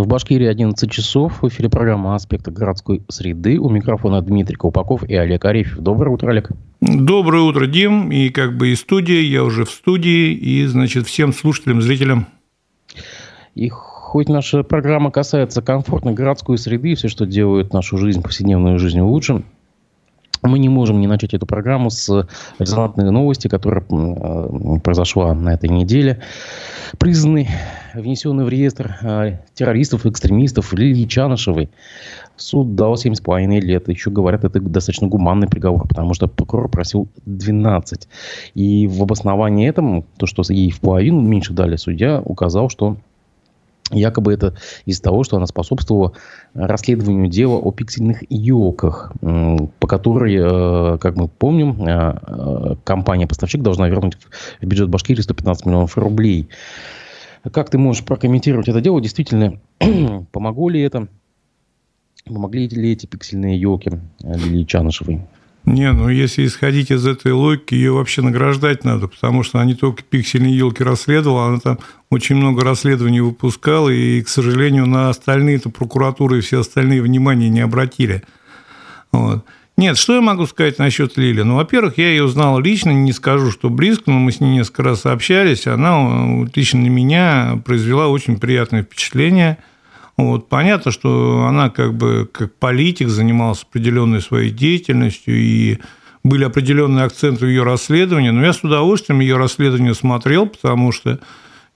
В Башкирии 11 часов. В эфире программа «Аспекты городской среды». У микрофона Дмитрий Колпаков и Олег Арефьев. Доброе утро, Олег. Доброе утро, Дим. И как бы и студия, я уже в студии. И, значит, всем слушателям, зрителям. И хоть наша программа касается комфортной городской среды, все, что делает нашу жизнь, повседневную жизнь лучше, мы не можем не начать эту программу с резонансной новости, которая э, произошла на этой неделе. Признанный, внесенный в реестр э, террористов экстремистов Лилии Чанышевой суд дал 7,5 лет. Еще говорят, это достаточно гуманный приговор, потому что прокурор просил 12. И в обосновании этому, то, что ей в половину меньше дали, судья указал, что Якобы это из-за того, что она способствовала расследованию дела о пиксельных елках, по которой, э, как мы помним, э, э, компания-поставщик должна вернуть в бюджет Башкирии 115 миллионов рублей. Как ты можешь прокомментировать это дело? Действительно, помогло ли это? Помогли ли эти пиксельные елки Лилии Чанышевой? Не, ну если исходить из этой логики, ее вообще награждать надо, потому что не только пиксельные елки расследовала, она там очень много расследований выпускала, и, к сожалению, на остальные-то прокуратуры и все остальные внимания не обратили. Вот. Нет, что я могу сказать насчет Лили? Ну, во-первых, я ее знал лично, не скажу, что близко, но мы с ней несколько раз общались. Она лично на меня произвела очень приятное впечатление – вот. Понятно, что она как бы как политик занималась определенной своей деятельностью, и были определенные акценты в ее расследовании, но я с удовольствием ее расследование смотрел, потому что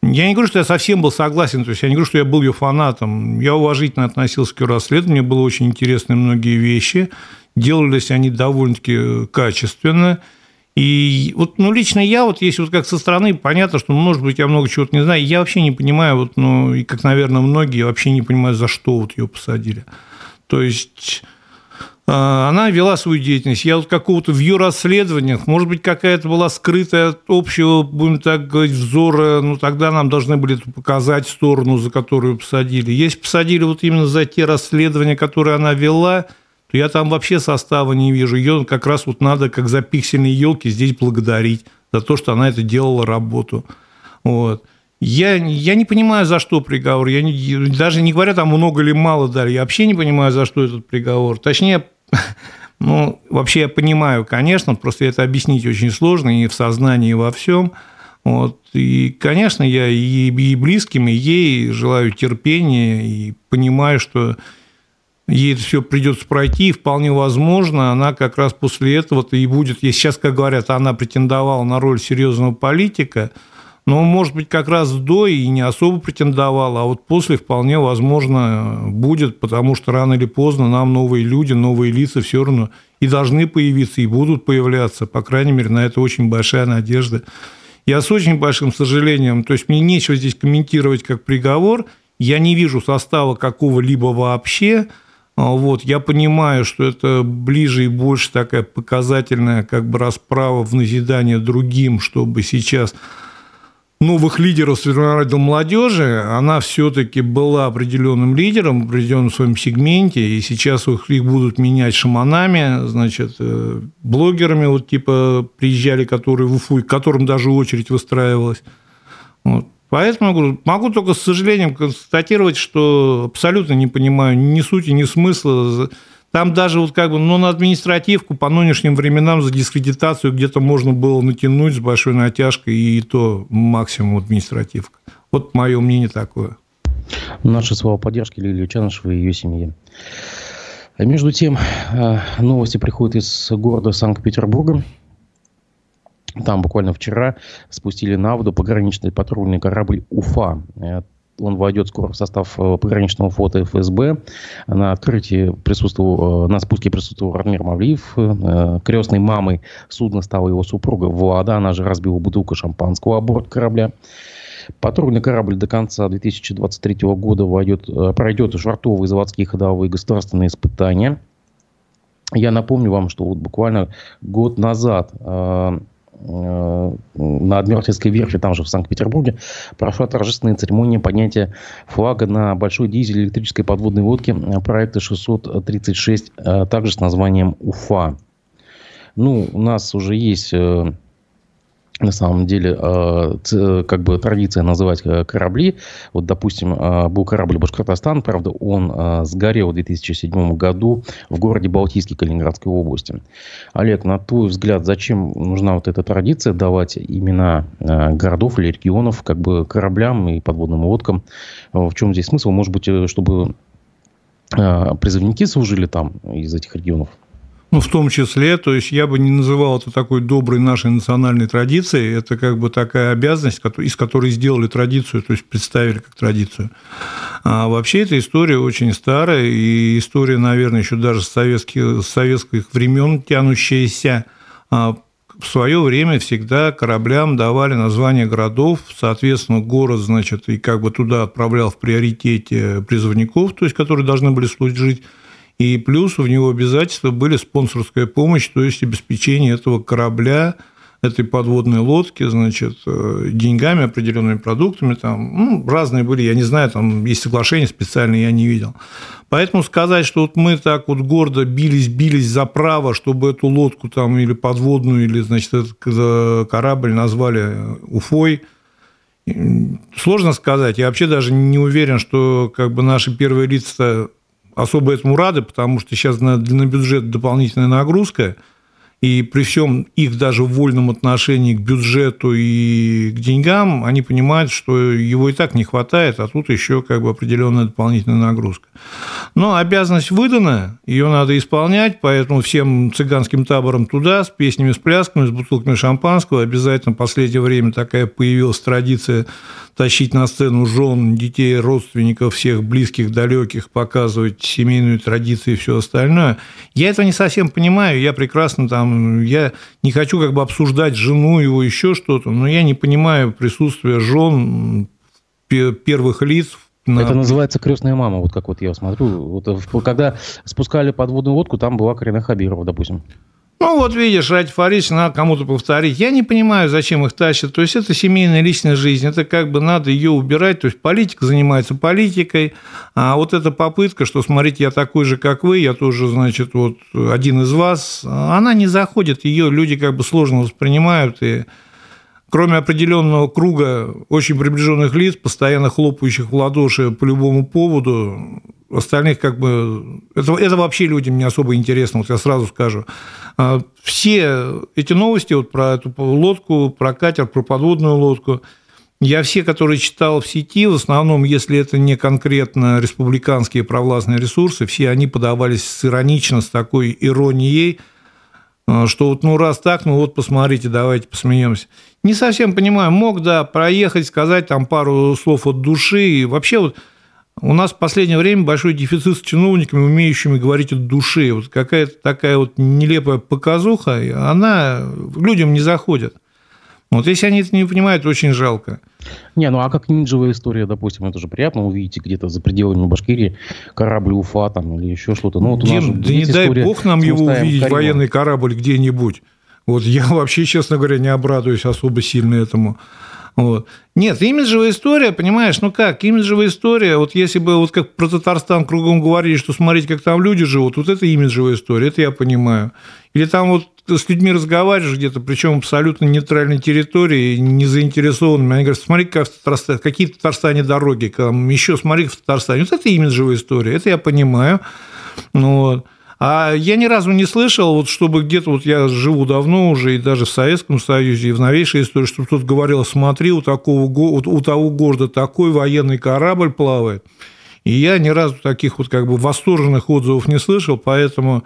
я не говорю, что я совсем был согласен, то есть я не говорю, что я был ее фанатом. Я уважительно относился к ее расследованию, было очень интересны многие вещи, делались они довольно-таки качественно – и вот, ну, лично я, вот если вот как со стороны, понятно, что, может быть, я много чего-то не знаю, я вообще не понимаю, вот, ну, и как, наверное, многие, вообще не понимаю, за что вот ее посадили. То есть а, она вела свою деятельность. Я вот какого-то в ее расследованиях, может быть, какая-то была скрытая от общего, будем так говорить, взора, ну, тогда нам должны были показать сторону, за которую посадили. Если посадили вот именно за те расследования, которые она вела – то я там вообще состава не вижу. Ее как раз вот надо, как за пиксельные елки, здесь благодарить за то, что она это делала работу. Вот. Я, я не понимаю, за что приговор. Я не, даже не говоря, там много или мало дали. Я вообще не понимаю, за что этот приговор. Точнее, ну, вообще я понимаю, конечно, просто это объяснить очень сложно и в сознании, и во всем. Вот. И, конечно, я и, и близким, и ей желаю терпения, и понимаю, что ей это все придется пройти, и вполне возможно, она как раз после этого-то и будет, если сейчас, как говорят, она претендовала на роль серьезного политика, но, может быть, как раз до и не особо претендовала, а вот после вполне возможно будет, потому что рано или поздно нам новые люди, новые лица все равно и должны появиться, и будут появляться. По крайней мере, на это очень большая надежда. Я с очень большим сожалением, то есть мне нечего здесь комментировать как приговор, я не вижу состава какого-либо вообще, вот, я понимаю, что это ближе и больше такая показательная как бы расправа в назидание другим, чтобы сейчас новых лидеров сформировать молодежи, она все-таки была определенным лидером в определенном своем сегменте, и сейчас их будут менять шаманами, значит, э, блогерами, вот типа приезжали, которые в Уфу, к которым даже очередь выстраивалась. Вот. Поэтому могу, могу только с сожалением констатировать, что абсолютно не понимаю ни сути, ни смысла. Там даже вот как бы, ну, на административку по нынешним временам за дискредитацию где-то можно было натянуть с большой натяжкой, и то максимум административка. Вот мое мнение такое. Наши слова поддержки Лилии Чанышевой и ее семье. А между тем, э, новости приходят из города Санкт-Петербурга. Там буквально вчера спустили на воду пограничный патрульный корабль «Уфа». Э, он войдет скоро в состав э, пограничного флота ФСБ. На открытии присутствовал, э, на спуске присутствовал Рамир Мавлиев. Крестной мамой судна стала его супруга Влада. Она же разбила бутылку шампанского о борт корабля. Патрульный корабль до конца 2023 года войдет, пройдет швартовые, заводские, ходовые государственные испытания. Я напомню вам, что вот буквально год назад на Адмиралтейской верфи, там же в Санкт-Петербурге, прошла торжественная церемония поднятия флага на большой дизель электрической подводной лодке проекта 636, э, также с названием «Уфа». Ну, у нас уже есть э, на самом деле, э, как бы традиция называть э, корабли. Вот, допустим, э, был корабль «Башкортостан», правда, он сгорел в 2007 году в городе Балтийский Калининградской области. Олег, на твой взгляд, зачем нужна вот эта традиция давать имена городов или регионов как бы кораблям и подводным лодкам? В чем здесь смысл? Может быть, чтобы призывники служили там из этих регионов? Ну, в том числе, то есть я бы не называл это такой доброй нашей национальной традицией, это как бы такая обязанность, из которой сделали традицию, то есть представили как традицию. А вообще эта история очень старая, и история, наверное, еще даже с советских, с советских времен тянущаяся. А в свое время всегда кораблям давали названия городов, соответственно, город, значит, и как бы туда отправлял в приоритете призывников, то есть, которые должны были служить и плюс в него обязательства были спонсорская помощь, то есть обеспечение этого корабля, этой подводной лодки, значит, э, деньгами, определенными продуктами, там, ну, разные были, я не знаю, там есть соглашения специальные, я не видел. Поэтому сказать, что вот мы так вот гордо бились, бились за право, чтобы эту лодку там или подводную, или, значит, этот корабль назвали Уфой, сложно сказать. Я вообще даже не уверен, что как бы наши первые лица особо этому рады, потому что сейчас на, на бюджет дополнительная нагрузка – и при всем их даже вольном отношении к бюджету и к деньгам, они понимают, что его и так не хватает, а тут еще как бы определенная дополнительная нагрузка. Но обязанность выдана, ее надо исполнять, поэтому всем цыганским таборам туда, с песнями, с плясками, с бутылками шампанского. Обязательно в последнее время такая появилась традиция тащить на сцену жен, детей, родственников, всех близких, далеких, показывать семейную традицию и все остальное. Я этого не совсем понимаю, я прекрасно там, я не хочу как бы обсуждать жену его, еще что-то, но я не понимаю присутствия жен первых лиц на... Это называется крестная мама, вот как вот я смотрю. Вот, когда спускали подводную лодку, там была Карина Хабирова, допустим. Ну, вот видишь, ради Фарис надо кому-то повторить. Я не понимаю, зачем их тащат. То есть, это семейная личная жизнь. Это как бы надо ее убирать. То есть, политика занимается политикой. А вот эта попытка, что, смотрите, я такой же, как вы, я тоже, значит, вот один из вас, она не заходит. Ее люди как бы сложно воспринимают. И кроме определенного круга очень приближенных лиц, постоянно хлопающих в ладоши по любому поводу, остальных как бы... Это, это вообще людям не особо интересно, вот я сразу скажу. А, все эти новости вот про эту лодку, про катер, про подводную лодку, я все, которые читал в сети, в основном, если это не конкретно республиканские провластные ресурсы, все они подавались с иронично, с такой иронией, а, что вот ну раз так, ну вот посмотрите, давайте посмеемся. Не совсем понимаю, мог, да, проехать, сказать там пару слов от души, и вообще вот у нас в последнее время большой дефицит с чиновниками, умеющими говорить от души. Вот какая-то такая вот нелепая показуха, она людям не заходит. Вот если они это не понимают, очень жалко. Не, ну а как ниндзевая история, допустим, это же приятно увидеть где-то за пределами Башкирии корабль Уфа там или еще что-то. Ну, вот Дим, да не дай бог нам его увидеть, военный корабль где-нибудь. Вот я вообще, честно говоря, не обрадуюсь особо сильно этому. Вот. Нет, имиджевая история, понимаешь, ну как, имиджевая история, вот если бы вот как про Татарстан кругом говорили, что смотрите, как там люди живут, вот это имиджевая история, это я понимаю. Или там вот с людьми разговариваешь где-то, причем абсолютно нейтральной территории, не заинтересованными. Они говорят, смотри, как в Татарстане, какие в Татарстане дороги, там, еще смотри в Татарстане. Вот это имиджевая история, это я понимаю. Ну, вот. А я ни разу не слышал, вот чтобы где-то, вот я живу давно уже, и даже в Советском Союзе, и в новейшей истории, чтобы кто-то говорил, смотри, у, такого, у того города такой военный корабль плавает. И я ни разу таких вот как бы восторженных отзывов не слышал, поэтому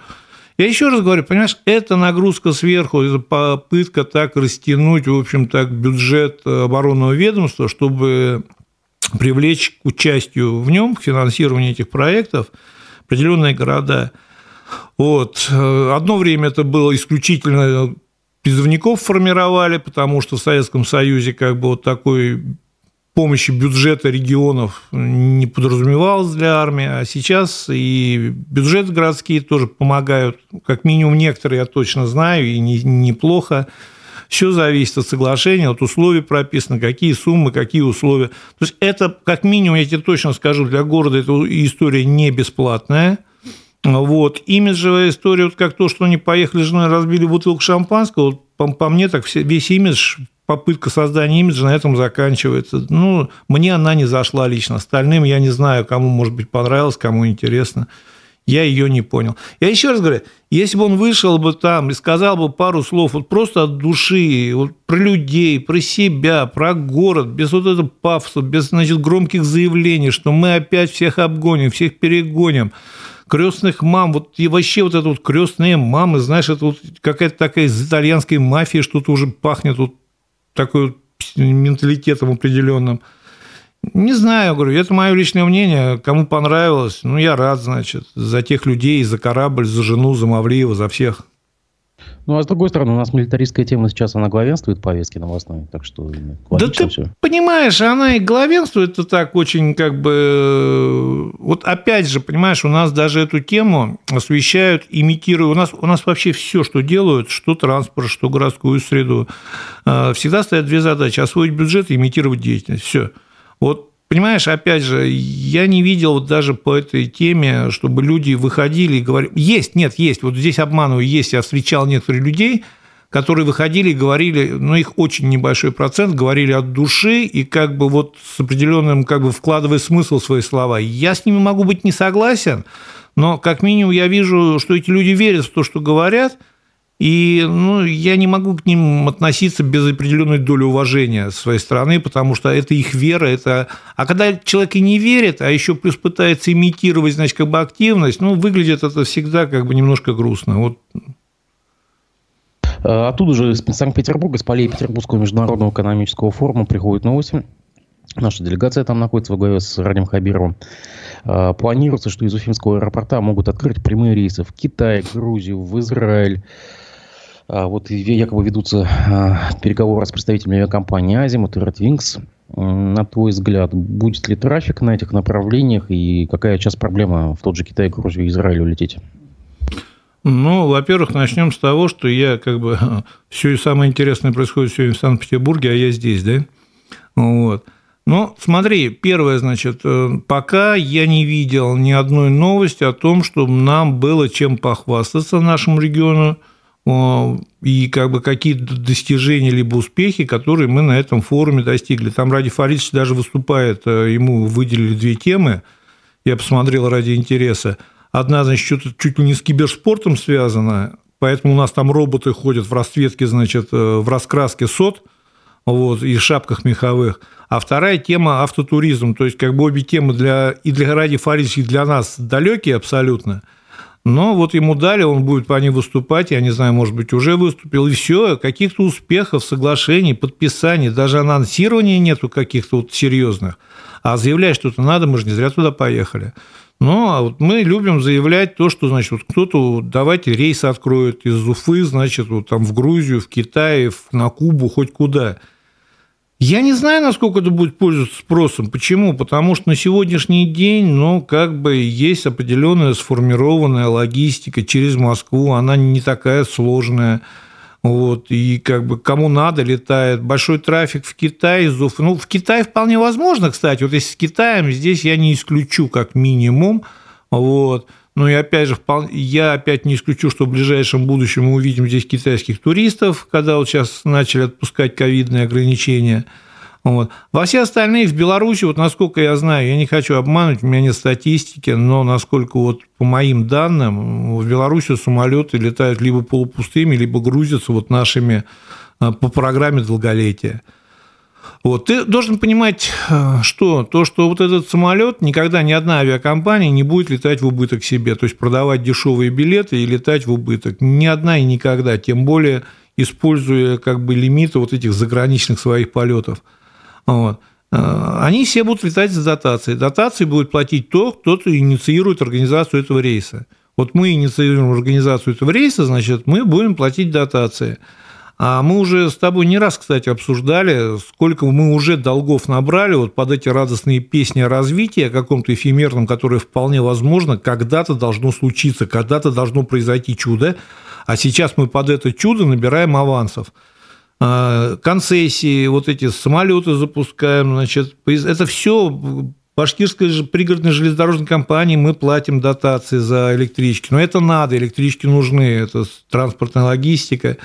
я еще раз говорю, понимаешь, это нагрузка сверху, это попытка так растянуть, в общем, так бюджет оборонного ведомства, чтобы привлечь к участию в нем, к финансированию этих проектов определенные города – вот. Одно время это было исключительно призывников формировали, потому что в Советском Союзе как бы вот такой помощи бюджета регионов не подразумевалось для армии, а сейчас и бюджеты городские тоже помогают, как минимум некоторые я точно знаю, и неплохо. Все зависит от соглашения, от условий прописано, какие суммы, какие условия. То есть это, как минимум, я тебе точно скажу, для города эта история не бесплатная – вот. Имиджевая история, вот как то, что они поехали с женой, разбили бутылку шампанского, вот по, по мне так весь имидж попытка создания имиджа на этом заканчивается. Ну, мне она не зашла лично. Остальным я не знаю, кому, может быть, понравилось, кому интересно. Я ее не понял. Я еще раз говорю, если бы он вышел бы там и сказал бы пару слов вот просто от души, вот про людей, про себя, про город, без вот этого пафоса, без значит, громких заявлений, что мы опять всех обгоним, всех перегоним, крестных мам, вот и вообще вот это вот крестные мамы, знаешь, это вот какая-то такая из итальянской мафии что-то уже пахнет вот такой вот менталитетом определенным. Не знаю, говорю, это мое личное мнение. Кому понравилось, ну, я рад, значит, за тех людей, за корабль, за жену, за Мавлиева, за всех. Ну, а с другой стороны, у нас милитаристская тема сейчас, она главенствует в повестке новостной, так что Да ты все. понимаешь, она и главенствует, это так очень как бы... Вот опять же, понимаешь, у нас даже эту тему освещают, имитируя... У нас, у нас вообще все, что делают, что транспорт, что городскую среду, э, всегда стоят две задачи. Освоить бюджет и имитировать деятельность. Все. Вот Понимаешь, опять же, я не видел вот даже по этой теме, чтобы люди выходили и говорили... Есть, нет, есть, вот здесь обманываю, есть, я встречал некоторых людей, которые выходили и говорили, ну, их очень небольшой процент, говорили от души и как бы вот с определенным, как бы вкладывая смысл в свои слова. Я с ними могу быть не согласен, но как минимум я вижу, что эти люди верят в то, что говорят – и ну, я не могу к ним относиться без определенной доли уважения с своей стороны, потому что это их вера. Это... А когда человек и не верит, а еще плюс пытается имитировать, значит, как бы активность, ну, выглядит это всегда как бы немножко грустно. Вот а Оттуда же из Санкт-Петербурга, с полей Петербургского международного экономического форума приходят новости. Наша делегация там находится во главе с Радим Хабировым. А, планируется, что из Уфимского аэропорта могут открыть прямые рейсы в Китай, Грузию, в Израиль, вот якобы ведутся а, переговоры с представителями авиакомпании «Азимут» и «Редвингс». На твой взгляд, будет ли трафик на этих направлениях и какая сейчас проблема в тот же Китай, Грузию и Израиль улететь? Ну, во-первых, начнем с того, что я как бы все самое интересное происходит сегодня в Санкт-Петербурге, а я здесь, да? Вот. Ну, смотри, первое, значит, э, пока я не видел ни одной новости о том, что нам было чем похвастаться нашему региону – и как бы какие-то достижения либо успехи, которые мы на этом форуме достигли. Там Ради Фаридович даже выступает, э, ему выделили две темы, я посмотрел ради интереса. Одна, значит, что-то чуть ли не с киберспортом связана, поэтому у нас там роботы ходят в расцветке, значит, э, в раскраске сот, вот, и шапках меховых. А вторая тема – автотуризм. То есть, как бы обе темы для, и для Ради Фаридовича, и для нас далекие абсолютно – но вот ему дали, он будет по ним выступать, я не знаю, может быть, уже выступил, и все, каких-то успехов, соглашений, подписаний, даже анонсирования нету каких-то вот серьезных. А заявлять что-то надо, мы же не зря туда поехали. Ну, а вот мы любим заявлять то, что, значит, вот кто-то, давайте рейс откроет из Уфы, значит, вот там в Грузию, в Китай, на Кубу, хоть куда – я не знаю, насколько это будет пользоваться спросом. Почему? Потому что на сегодняшний день, ну, как бы есть определенная сформированная логистика через Москву, она не такая сложная. Вот, и как бы кому надо летает. Большой трафик в Китае из. Ну, в Китае вполне возможно, кстати. Вот если с Китаем, здесь я не исключу как минимум. Вот. Ну и опять же, я опять не исключу, что в ближайшем будущем мы увидим здесь китайских туристов, когда вот сейчас начали отпускать ковидные ограничения. Вот. Во все остальные в Беларуси, вот насколько я знаю, я не хочу обмануть, у меня нет статистики, но насколько вот по моим данным, в Беларуси самолеты летают либо полупустыми, либо грузятся вот нашими а, по программе долголетия. Вот. Ты должен понимать, э, что то, что вот этот самолет никогда ни одна авиакомпания не будет летать в убыток себе, то есть продавать дешевые билеты и летать в убыток. Ни одна и никогда, тем более используя как бы лимиты вот этих заграничных своих полетов. Вот. Э, они все будут летать с дотацией. Дотации будет платить тот, кто инициирует организацию этого рейса. Вот мы инициируем организацию этого рейса, значит, мы будем платить дотации. А мы уже с тобой не раз, кстати, обсуждали, сколько мы уже долгов набрали вот под эти радостные песни о развитии, о каком-то эфемерном, которое вполне возможно, когда-то должно случиться, когда-то должно произойти чудо, а сейчас мы под это чудо набираем авансов. А, концессии, вот эти самолеты запускаем, значит, это все Башкирской пригородной железнодорожной компании мы платим дотации за электрички. Но это надо, электрички нужны, это транспортная логистика.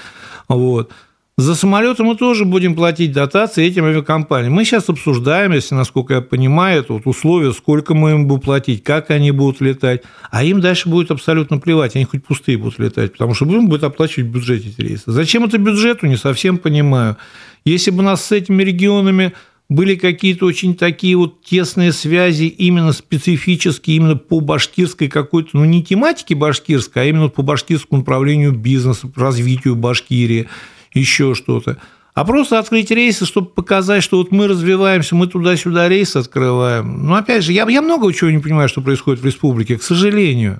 Вот. За самолеты мы тоже будем платить дотации этим авиакомпаниям. Мы сейчас обсуждаем, если, насколько я понимаю, это вот условия, сколько мы им будем платить, как они будут летать. А им дальше будет абсолютно плевать, они хоть пустые будут летать, потому что будем будет оплачивать в бюджете эти рейсы. Зачем это бюджету, не совсем понимаю. Если бы нас с этими регионами были какие-то очень такие вот тесные связи именно специфические, именно по башкирской какой-то, ну не тематике башкирской, а именно по башкирскому направлению бизнеса, развитию Башкирии, еще что-то. А просто открыть рейсы, чтобы показать, что вот мы развиваемся, мы туда-сюда рейсы открываем. Но опять же, я, я много чего не понимаю, что происходит в республике, к сожалению.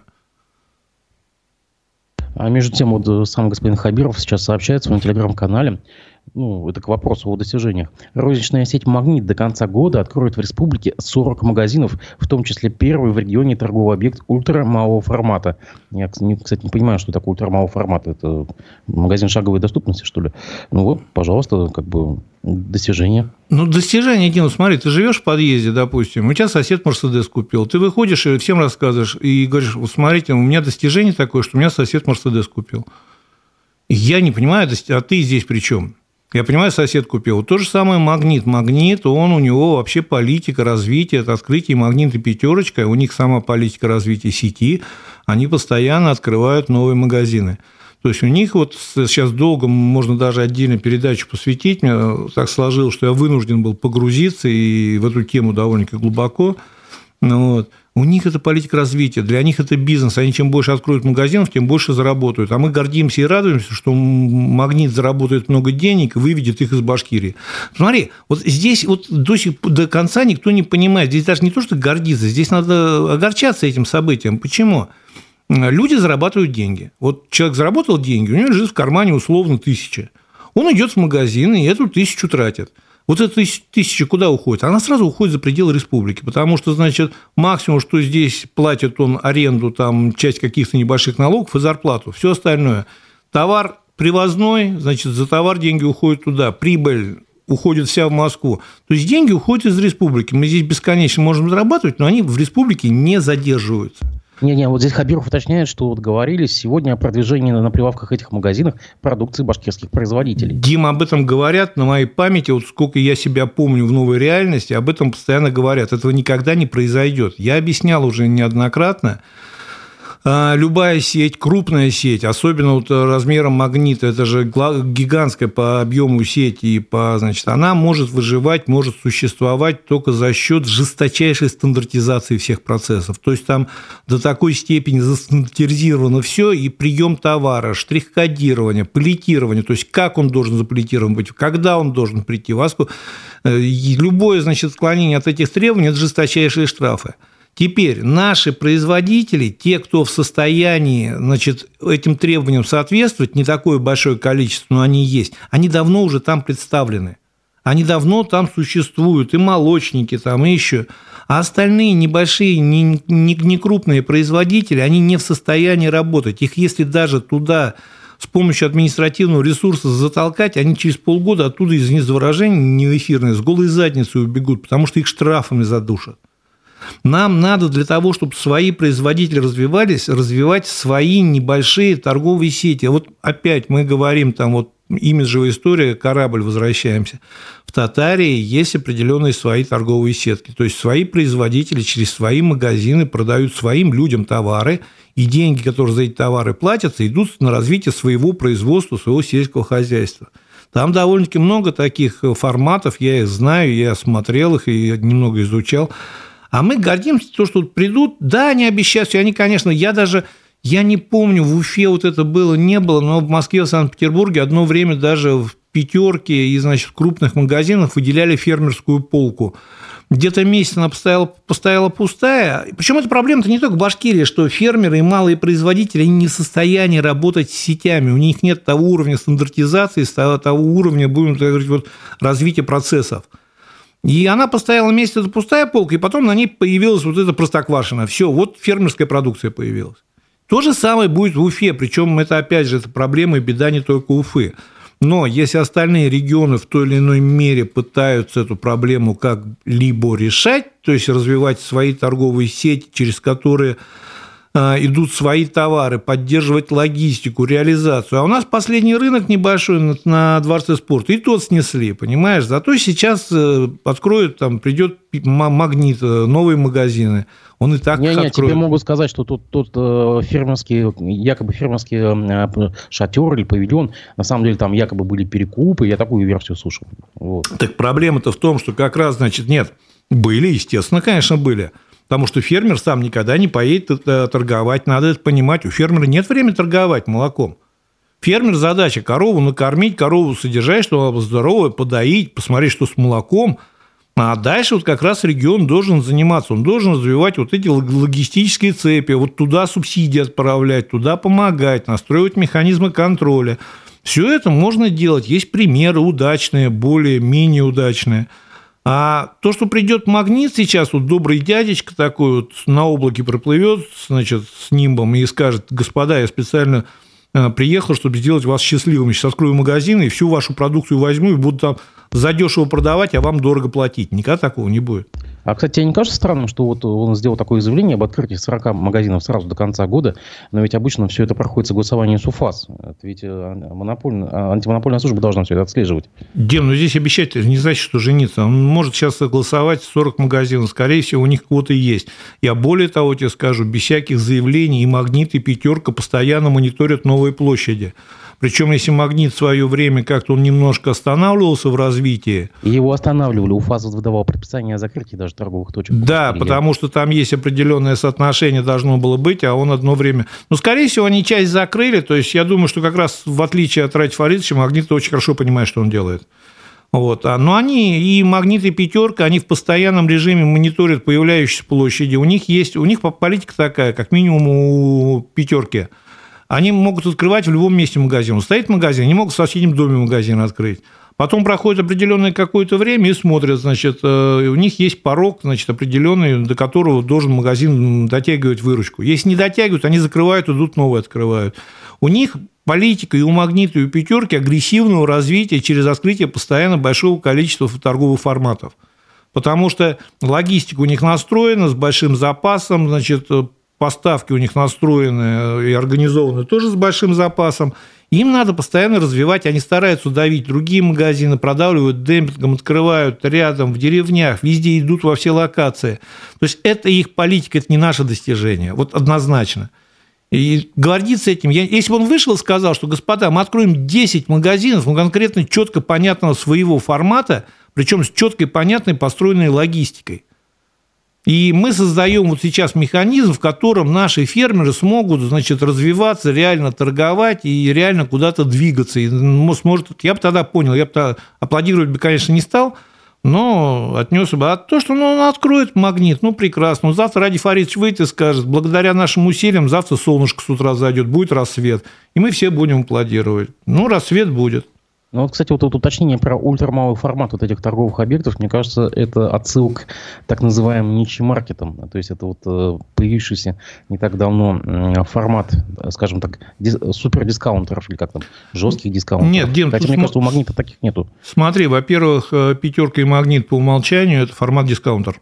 А между тем, вот сам господин Хабиров сейчас сообщает в своем телеграм-канале, ну, это к вопросу о достижениях. Розничная сеть «Магнит» до конца года откроет в республике 40 магазинов, в том числе первый в регионе торговый объект ультрамалого формата. Я, кстати, не понимаю, что такое ультрамалого формата. Это магазин шаговой доступности, что ли? Ну вот, пожалуйста, как бы достижение. Ну, достижение, Дина, смотри, ты живешь в подъезде, допустим, у тебя сосед Мерседес купил, ты выходишь и всем рассказываешь, и говоришь, вот смотрите, у меня достижение такое, что у меня сосед Мерседес купил. Я не понимаю, а ты здесь при чем? Я понимаю, сосед купил. То же самое магнит. Магнит, он у него вообще политика развития, это открытие магнита пятерочка, у них сама политика развития сети, они постоянно открывают новые магазины. То есть у них вот сейчас долго можно даже отдельно передачу посвятить. Мне так сложилось, что я вынужден был погрузиться и в эту тему довольно-таки глубоко. Ну, вот. У них это политика развития, для них это бизнес. Они чем больше откроют магазинов, тем больше заработают. А мы гордимся и радуемся, что магнит заработает много денег и выведет их из Башкирии. Смотри, вот здесь вот до, сих, до конца никто не понимает. Здесь даже не то, что гордиться, здесь надо огорчаться этим событием. Почему? Люди зарабатывают деньги. Вот человек заработал деньги, у него лежит в кармане условно тысяча. Он идет в магазин и эту тысячу тратит. Вот эта тысяча куда уходит? Она сразу уходит за пределы республики, потому что, значит, максимум, что здесь платит он аренду, там, часть каких-то небольших налогов и зарплату, все остальное. Товар привозной, значит, за товар деньги уходят туда, прибыль уходит вся в Москву. То есть деньги уходят из республики. Мы здесь бесконечно можем зарабатывать, но они в республике не задерживаются. Не-не, вот здесь Хабиров уточняет, что вот говорили сегодня о продвижении на, на прилавках этих магазинов продукции башкирских производителей. Дима, об этом говорят на моей памяти, вот сколько я себя помню в новой реальности, об этом постоянно говорят. Этого никогда не произойдет. Я объяснял уже неоднократно, любая сеть, крупная сеть, особенно вот размером магнита, это же гигантская по объему сеть, и по, значит, она может выживать, может существовать только за счет жесточайшей стандартизации всех процессов. То есть там до такой степени застандартизировано все, и прием товара, штрих-кодирование, палетирование, то есть как он должен заполитирован быть, когда он должен прийти в Аску. Э, любое, значит, отклонение от этих требований – это жесточайшие штрафы. Теперь наши производители, те, кто в состоянии значит, этим требованиям соответствовать, не такое большое количество, но они есть, они давно уже там представлены. Они давно там существуют, и молочники там, и еще. А остальные небольшие, не, не, не крупные производители, они не в состоянии работать. Их если даже туда с помощью административного ресурса затолкать, они через полгода оттуда, извините за выражение, не эфирные, с голой задницей убегут, потому что их штрафами задушат. Нам надо для того, чтобы свои производители развивались, развивать свои небольшие торговые сети. Вот опять мы говорим там вот имиджевая история, корабль, возвращаемся. В Татарии есть определенные свои торговые сетки. То есть свои производители через свои магазины продают своим людям товары, и деньги, которые за эти товары платятся, идут на развитие своего производства, своего сельского хозяйства. Там довольно-таки много таких форматов, я их знаю, я смотрел их и немного изучал. А мы гордимся, то, что тут придут, да, они обещают, они, конечно, я даже, я не помню, в Уфе вот это было, не было, но в Москве, в Санкт-Петербурге одно время даже в пятерке и, значит, крупных магазинах выделяли фермерскую полку. Где-то месяц она постояла, постояла пустая. Причем эта проблема-то не только в Башкирии, что фермеры и малые производители они не в состоянии работать с сетями. У них нет того уровня стандартизации, того уровня, будем так говорить, вот, развития процессов. И она постояла месяц, это пустая полка, и потом на ней появилась вот эта простоквашина. Все, вот фермерская продукция появилась. То же самое будет в Уфе, причем это, опять же, это проблема и беда не только Уфы. Но если остальные регионы в той или иной мере пытаются эту проблему как-либо решать, то есть развивать свои торговые сети, через которые идут свои товары, поддерживать логистику, реализацию. А у нас последний рынок небольшой на, на Дворце спорта, и тот снесли, понимаешь? Зато сейчас э, откроют, там придет магнит, э, новые магазины. Он и так не, не, тебе могут сказать, что тут, тут э, фермерский, якобы фермерский э, шатер или павильон, на самом деле там якобы были перекупы, я такую версию слушал. Вот. Так проблема-то в том, что как раз, значит, нет, были, естественно, конечно, были. Потому что фермер сам никогда не поедет э, торговать. Надо это понимать. У фермера нет времени торговать молоком. Фермер задача корову накормить, корову содержать, чтобы она была здоровая, подоить, посмотреть, что с молоком. А дальше вот как раз регион должен заниматься. Он должен развивать вот эти логистические цепи, вот туда субсидии отправлять, туда помогать, настроить механизмы контроля. Все это можно делать. Есть примеры удачные, более-менее удачные – а то, что придет магнит сейчас, вот добрый дядечка такой вот на облаке проплывет, значит, с нимбом и скажет, господа, я специально э, приехал, чтобы сделать вас счастливыми. Сейчас открою магазин и всю вашу продукцию возьму и буду там задешево продавать, а вам дорого платить. Никогда такого не будет. А, кстати, тебе не кажется странным, что вот он сделал такое заявление об открытии 40 магазинов сразу до конца года, но ведь обычно все это проходит согласование с УФАС. Это ведь э, монопольная, а, антимонопольная служба должна все это отслеживать. Дем, ну здесь обещать не значит, что жениться. Он может сейчас согласовать 40 магазинов. Скорее всего, у них кого-то есть. Я более того тебе скажу, без всяких заявлений и магнит, и пятерка постоянно мониторят новые площади. Причем, если магнит в свое время как-то он немножко останавливался в развитии. Его останавливали. УФАС выдавал предписание о закрытии даже торговых точек. Да, потому что там есть определенное соотношение должно было быть, а он одно время... Ну, скорее всего, они часть закрыли. То есть, я думаю, что как раз в отличие от Ради Фаридовича, магнит очень хорошо понимает, что он делает. Вот. А, но они и магнит, и пятерка, они в постоянном режиме мониторят появляющиеся площади. У них есть, у них политика такая, как минимум у пятерки – они могут открывать в любом месте магазин. Стоит магазин, они могут в соседнем доме магазин открыть. Потом проходит определенное какое-то время и смотрят, значит, э, у них есть порог, значит, определенный, до которого должен магазин дотягивать выручку. Если не дотягивают, они закрывают, идут новые открывают. У них политика и у «Магнита», и у «Пятерки» агрессивного развития через открытие постоянно большого количества торговых форматов. Потому что логистика у них настроена с большим запасом, значит, поставки у них настроены и организованы тоже с большим запасом. Им надо постоянно развивать, они стараются давить другие магазины, продавливают демпингом, открывают рядом, в деревнях, везде идут во все локации. То есть это их политика, это не наше достижение, вот однозначно. И гордиться этим. Я, если бы он вышел и сказал, что, господа, мы откроем 10 магазинов, ну, конкретно четко понятного своего формата, причем с четкой, понятной, построенной логистикой. И мы создаем вот сейчас механизм, в котором наши фермеры смогут, значит, развиваться, реально торговать и реально куда-то двигаться. И сможет, я бы тогда понял, я бы аплодировать бы, конечно, не стал, но отнес бы. А то, что ну, он откроет магнит, ну, прекрасно. Ну, завтра Ради Фаридович выйдет и скажет, благодаря нашим усилиям завтра солнышко с утра зайдет, будет рассвет. И мы все будем аплодировать. Ну, рассвет будет. Ну вот, кстати, вот это уточнение про ультрамалый формат вот этих торговых объектов, мне кажется, это отсылка к так называемым ничи-маркетам. То есть это вот э, появившийся не так давно формат, скажем так, супер-дискаунтеров или как там, жестких дискаунтеров. Нет, Дим, Хотя, мне кажется, у магнита таких нету. Смотри, во-первых, э, пятерка и магнит по умолчанию – это формат дискаунтер.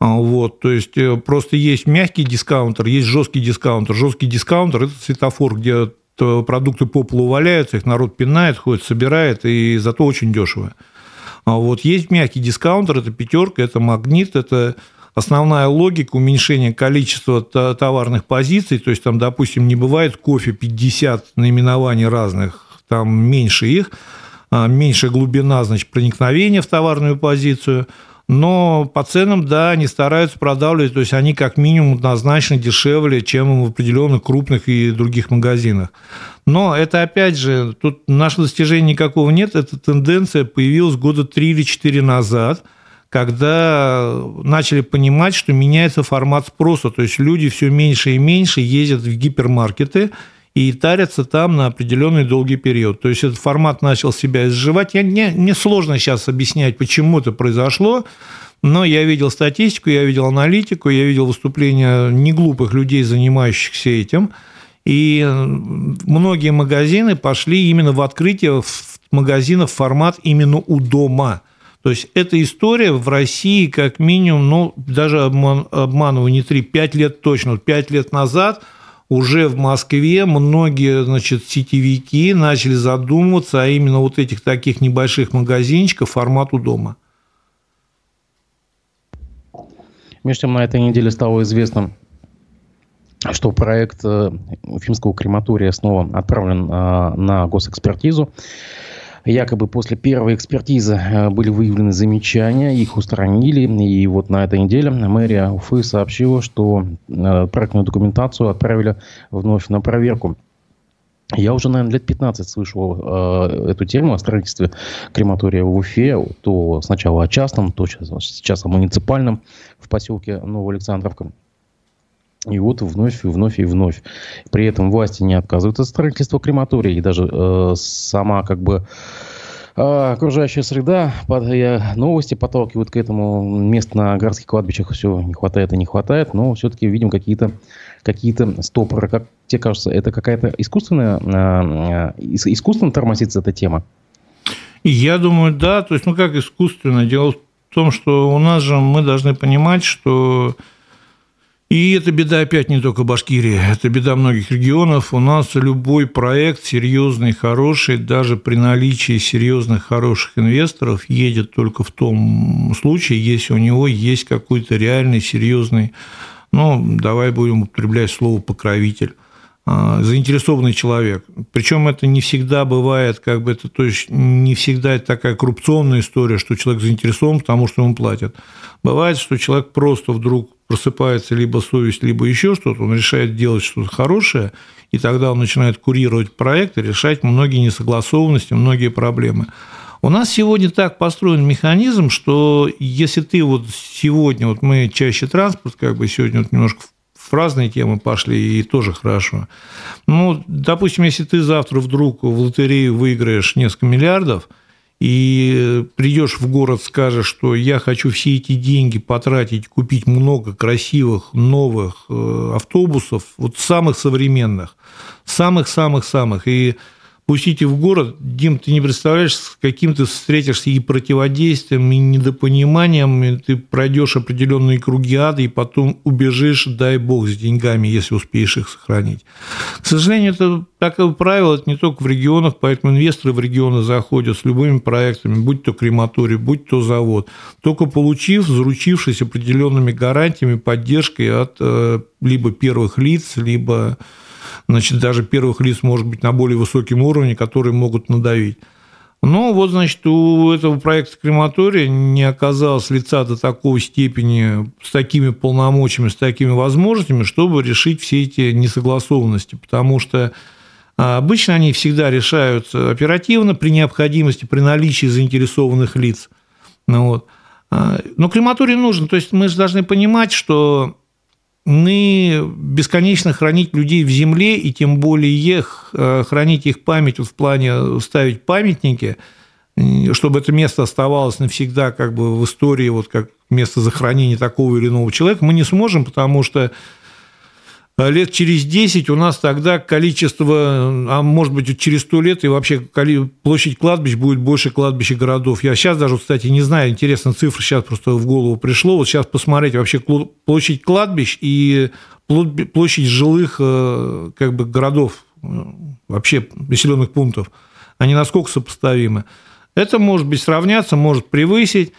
А, вот, то есть э, просто есть мягкий дискаунтер, есть жесткий дискаунтер. Жесткий дискаунтер – это светофор, где продукты по полу валяются, их народ пинает, ходит, собирает, и зато очень дешево. А вот есть мягкий дискаунтер, это пятерка, это магнит, это основная логика уменьшения количества товарных позиций, то есть там, допустим, не бывает кофе 50 наименований разных, там меньше их, а меньше глубина, значит, проникновения в товарную позицию – но по ценам, да, они стараются продавливать, то есть они как минимум однозначно дешевле, чем в определенных крупных и других магазинах. Но это, опять же, тут нашего достижения никакого нет, эта тенденция появилась года 3 или 4 назад, когда начали понимать, что меняется формат спроса, то есть люди все меньше и меньше ездят в гипермаркеты, и тарятся там на определенный долгий период. То есть этот формат начал себя изживать. Я, не, мне сложно сейчас объяснять, почему это произошло, но я видел статистику, я видел аналитику, я видел выступления неглупых людей, занимающихся этим. И многие магазины пошли именно в открытие магазинов формат именно у дома – То есть эта история в России как минимум, ну, даже обман, обманываю не 3, 5 лет точно. 5 лет назад уже в Москве многие значит, сетевики начали задумываться а именно вот этих таких небольших магазинчиков формату дома. Между тем, на этой неделе стало известно, что проект э, Уфимского крематория снова отправлен э, на госэкспертизу. Якобы после первой экспертизы э, были выявлены замечания, их устранили. И вот на этой неделе мэрия Уфы сообщила, что э, проектную документацию отправили вновь на проверку. Я уже, наверное, лет 15 слышал э, эту тему о строительстве крематория в Уфе. То сначала о частном, то сейчас, сейчас о муниципальном в поселке Новоалександровка. И вот вновь, и вновь, и вновь. При этом власти не отказываются от строительства крематория. И даже э, сама как бы э, окружающая среда, под, я, новости подталкивают к этому. Мест на городских кладбищах все не хватает и не хватает. Но все-таки видим какие-то какие стопоры. Как тебе кажется, это какая-то искусственная, э, э, искусственно тормозится эта тема? Я думаю, да. То есть, ну как искусственно? Дело в том, что у нас же мы должны понимать, что и это беда опять не только Башкирии, это беда многих регионов. У нас любой проект серьезный, хороший, даже при наличии серьезных, хороших инвесторов, едет только в том случае, если у него есть какой-то реальный, серьезный, ну, давай будем употреблять слово покровитель а, заинтересованный человек. Причем это не всегда бывает, как бы это, то есть не всегда это такая коррупционная история, что человек заинтересован, потому что ему платят. Бывает, что человек просто вдруг просыпается либо совесть, либо еще что-то, он решает делать что-то хорошее, и тогда он начинает курировать проект и решать многие несогласованности, многие проблемы. У нас сегодня так построен механизм, что если ты вот сегодня, вот мы чаще транспорт, как бы сегодня вот немножко в разные темы пошли, и тоже хорошо. Ну, допустим, если ты завтра вдруг в лотерею выиграешь несколько миллиардов, и придешь в город, скажешь, что я хочу все эти деньги потратить, купить много красивых новых э, автобусов, вот самых современных, самых-самых-самых, и пустите в город, Дим, ты не представляешь, с каким ты встретишься и противодействием, и недопониманием, и ты пройдешь определенные круги ада, и потом убежишь, дай бог, с деньгами, если успеешь их сохранить. К сожалению, это такое правило, это не только в регионах, поэтому инвесторы в регионы заходят с любыми проектами, будь то крематорий, будь то завод, только получив, заручившись определенными гарантиями, поддержкой от э, либо первых лиц, либо значит, даже первых лиц, может быть, на более высоком уровне, которые могут надавить. Но вот, значит, у этого проекта крематория не оказалось лица до такой степени, с такими полномочиями, с такими возможностями, чтобы решить все эти несогласованности, потому что а, обычно они всегда решаются оперативно при необходимости, при наличии заинтересованных лиц. Ну, вот. А, но крематорий нужен, то есть мы же должны понимать, что мы бесконечно хранить людей в земле, и тем более их, э, хранить их память вот в плане ставить памятники, чтобы это место оставалось навсегда как бы в истории, вот как место захоронения такого или иного человека, мы не сможем, потому что лет через 10 у нас тогда количество, а может быть через 100 лет и вообще площадь кладбищ будет больше кладбищ городов. Я сейчас даже, кстати, не знаю, интересно, цифры сейчас просто в голову пришло. Вот сейчас посмотреть вообще площадь кладбищ и площадь жилых э, как бы городов, э, вообще населенных пунктов, они насколько сопоставимы. Это может быть сравняться, может превысить.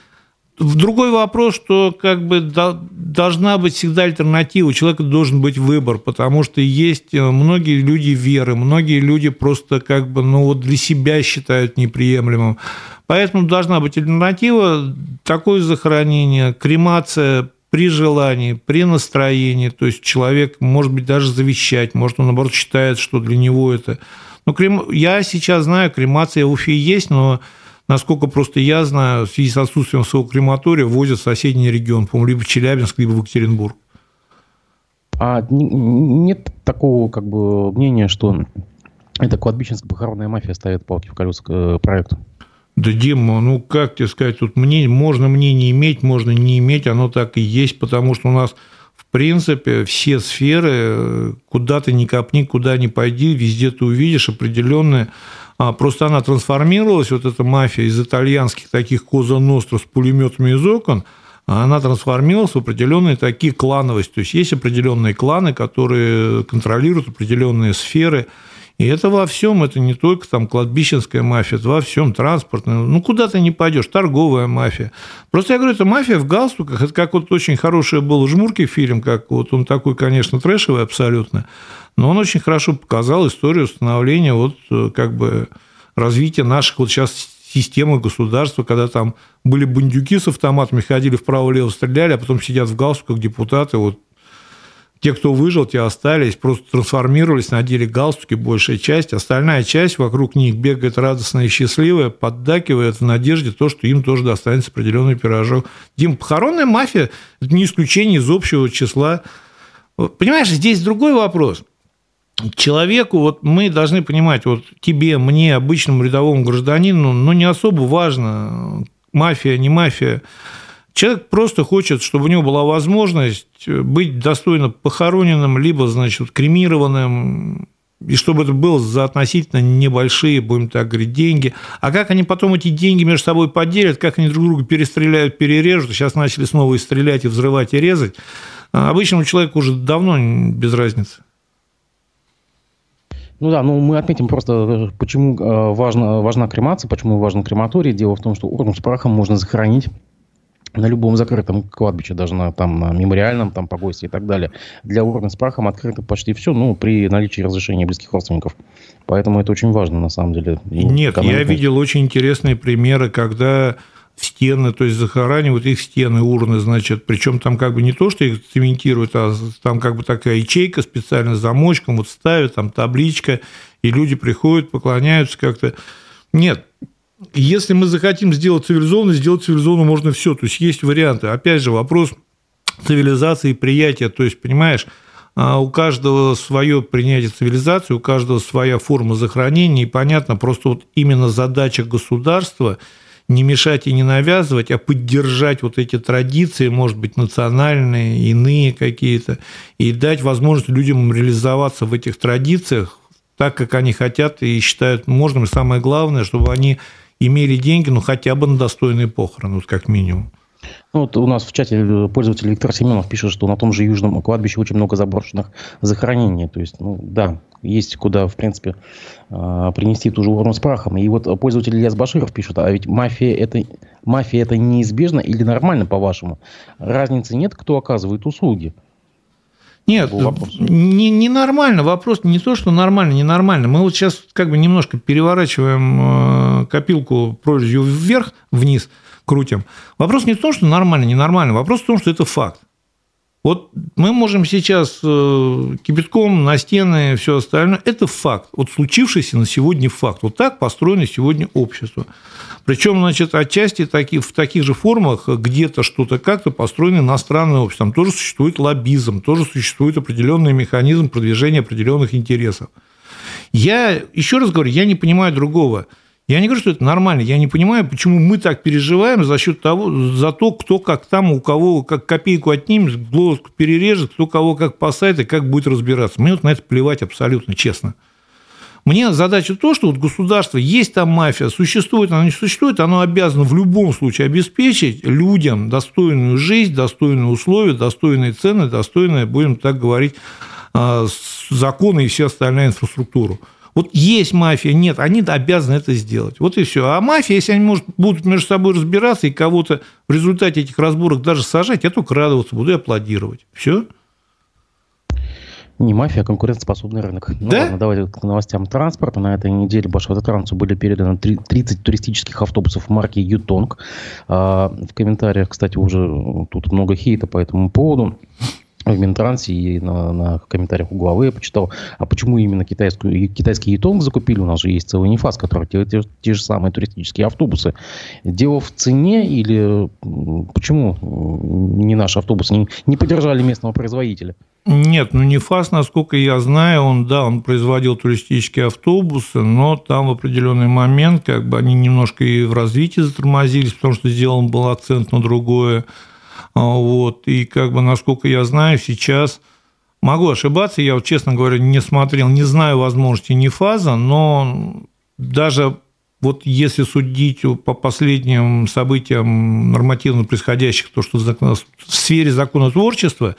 Другой вопрос, что как бы должна быть всегда альтернатива, у человека должен быть выбор, потому что есть э, многие люди веры, многие люди просто как бы ну, вот для себя считают неприемлемым. Поэтому должна быть альтернатива, такое захоронение, кремация при желании, при настроении, то есть человек может быть даже завещать, может он наоборот считает, что для него это... Ну, крем... Я сейчас знаю, кремация в Уфе есть, но Насколько просто я знаю, в связи с отсутствием своего крематория возят в соседний регион, по-моему, либо в Челябинск, либо в Екатеринбург. А нет такого как бы мнения, что эта кладбищенская похоронная мафия ставит палки в колеса к э, проекту? Да, Дима, ну как тебе сказать, тут мне, можно мнение иметь, можно не иметь, оно так и есть, потому что у нас в принципе все сферы, куда ты ни копни, куда ни пойди, везде ты увидишь определенные просто она трансформировалась, вот эта мафия из итальянских таких коза ностро с пулеметами из окон, она трансформировалась в определенные такие клановости. То есть есть определенные кланы, которые контролируют определенные сферы. И это во всем, это не только там кладбищенская мафия, это во всем транспортная. Ну, куда ты не пойдешь, торговая мафия. Просто я говорю, это мафия в галстуках. Это как вот очень хороший был Жмурки фильм, как вот он такой, конечно, трэшевый абсолютно, но он очень хорошо показал историю становления вот э, как бы развития наших вот сейчас системы государства, когда там были бандюки с автоматами, ходили вправо-лево, стреляли, а потом сидят в галстуках депутаты, вот те, кто выжил, те остались, просто трансформировались, надели галстуки, большая часть. Остальная часть вокруг них бегает радостная и счастливая, поддакивает в надежде то, что им тоже достанется определенный пирожок. Дим, похоронная мафия – это не исключение из общего числа. Понимаешь, здесь другой вопрос – человеку, вот мы должны понимать, вот тебе, мне, обычному рядовому гражданину, ну, не особо важно, мафия, не мафия. Человек просто хочет, чтобы у него была возможность быть достойно похороненным, либо, значит, кремированным, и чтобы это было за относительно небольшие, будем так говорить, деньги. А как они потом эти деньги между собой поделят, как они друг друга перестреляют, перережут, сейчас начали снова и стрелять, и взрывать, и резать, обычному человеку уже давно без разницы. Ну да, ну мы отметим просто, э, почему э, важна, важна кремация, почему важен крематорий. Дело в том, что урну с прахом можно захоронить на любом закрытом кладбище, даже на, там, на мемориальном, там, погосте и так далее. Для урны с прахом открыто почти все, ну, при наличии разрешения близких родственников. Поэтому это очень важно, на самом деле. Нет, я видел очень интересные примеры, когда стены, то есть захоранивают их стены, урны, значит, причем там как бы не то, что их цементируют, а там как бы такая ячейка специально с замочком, вот ставят, там табличка, и люди приходят, поклоняются как-то. Нет, если мы захотим сделать цивилизованно, сделать цивилизованно можно все, то есть есть варианты. Опять же, вопрос цивилизации и приятия, то есть, понимаешь, а у каждого свое принятие цивилизации, у каждого своя форма захоронения, и понятно, просто вот именно задача государства – не мешать и не навязывать, а поддержать вот эти традиции, может быть, национальные, иные какие-то, и дать возможность людям реализоваться в этих традициях так, как они хотят и считают нужным. И самое главное, чтобы они имели деньги, ну, хотя бы на достойные похороны, вот как минимум. Ну, вот у нас в чате э, пользователь Виктор Семенов пишет, что на том же Южном кладбище очень много заброшенных захоронений. То есть, ну, да, есть куда, в принципе, а, принести ту же урну с прахом. И вот пользователь Ильяс Баширов пишет, а ведь мафия это, мафия это неизбежно или нормально, по-вашему? Разницы нет, кто оказывает услуги? Нет, не, не нормально. Вопрос не то, что нормально, не нормально. Мы вот сейчас как бы немножко переворачиваем э, копилку прорезью вверх, вниз – крутим. Вопрос не в том, что нормально, ненормально. Вопрос в том, что это факт. Вот мы можем сейчас э, кипятком на стены, все остальное. Это факт. Вот случившийся на сегодня факт. Вот так построено сегодня общество. Причем, значит, отчасти в таких же формах где-то что-то как-то построено иностранное общество. Там тоже существует лоббизм, тоже существует определенный механизм продвижения определенных интересов. Я, еще раз говорю, я не понимаю другого – я не говорю, что это нормально. Я не понимаю, почему мы так переживаем за счет того, за то, кто как там, у кого как копейку отнимет, глотку перережет, кто кого как посадит и как будет разбираться. Мне вот на это плевать абсолютно, честно. Мне задача то, что вот государство, есть там мафия, существует она, не существует, оно обязано в любом случае обеспечить людям достойную жизнь, достойные условия, достойные цены, достойные, будем так говорить, а, законы и вся остальная инфраструктуру. Вот есть мафия, нет, они обязаны это сделать. Вот и все. А мафия, если они может, будут между собой разбираться и кого-то в результате этих разборок даже сажать, я только радоваться буду и аплодировать. Все. Не мафия, а конкурентоспособный рынок. Ну, да? ладно, давайте к новостям транспорта. На этой неделе Башавтотрансу были переданы 30 туристических автобусов марки Ютонг. А, в комментариях, кстати, уже тут много хейта по этому поводу в Минтрансе и на, на комментариях у главы я почитал, а почему именно китайскую, китайский Ютонг закупили? У нас же есть целый нефас, который те, те, те же самые туристические автобусы. Дело в цене или почему не наши автобусы не, не поддержали местного производителя? Нет, ну Нефас, насколько я знаю, он, да, он производил туристические автобусы, но там в определенный момент как бы они немножко и в развитии затормозились, потому что сделан был акцент на другое вот, и как бы, насколько я знаю, сейчас могу ошибаться, я вот, честно говоря, не смотрел, не знаю возможности ни фаза, но даже вот если судить по последним событиям нормативно происходящих, то, что в сфере законотворчества,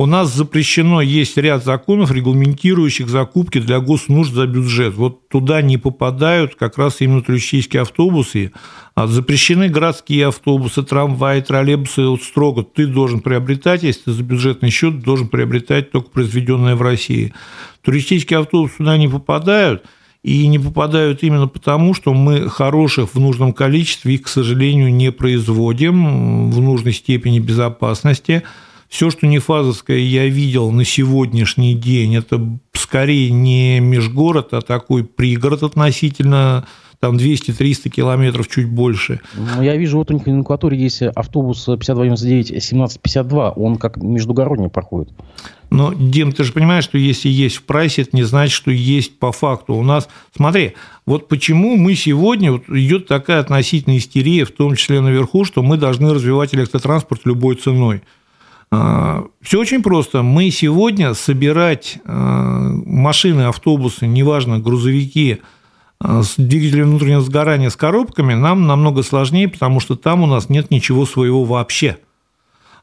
у нас запрещено, есть ряд законов, регламентирующих закупки для госнужд за бюджет. Вот туда не попадают как раз именно туристические автобусы. А запрещены городские автобусы, трамваи, троллейбусы. Вот строго ты должен приобретать, если ты за бюджетный счет должен приобретать только произведенное в России. Туристические автобусы туда не попадают – и не попадают именно потому, что мы хороших в нужном количестве их, к сожалению, не производим в нужной степени безопасности. Все, что не фазовское я видел на сегодняшний день, это скорее не межгород, а такой пригород относительно там 200-300 километров, чуть больше. Ну, я вижу, вот у них в номенклатуре есть автобус 5299-1752, он как междугородний проходит. Но, Дим, ты же понимаешь, что если есть в прайсе, это не значит, что есть по факту. У нас, смотри, вот почему мы сегодня, вот идет такая относительная истерия, в том числе наверху, что мы должны развивать электротранспорт любой ценой. Все очень просто. Мы сегодня собирать а, машины, автобусы, неважно, грузовики а, с двигателем внутреннего сгорания с коробками нам намного сложнее, потому что там у нас нет ничего своего вообще –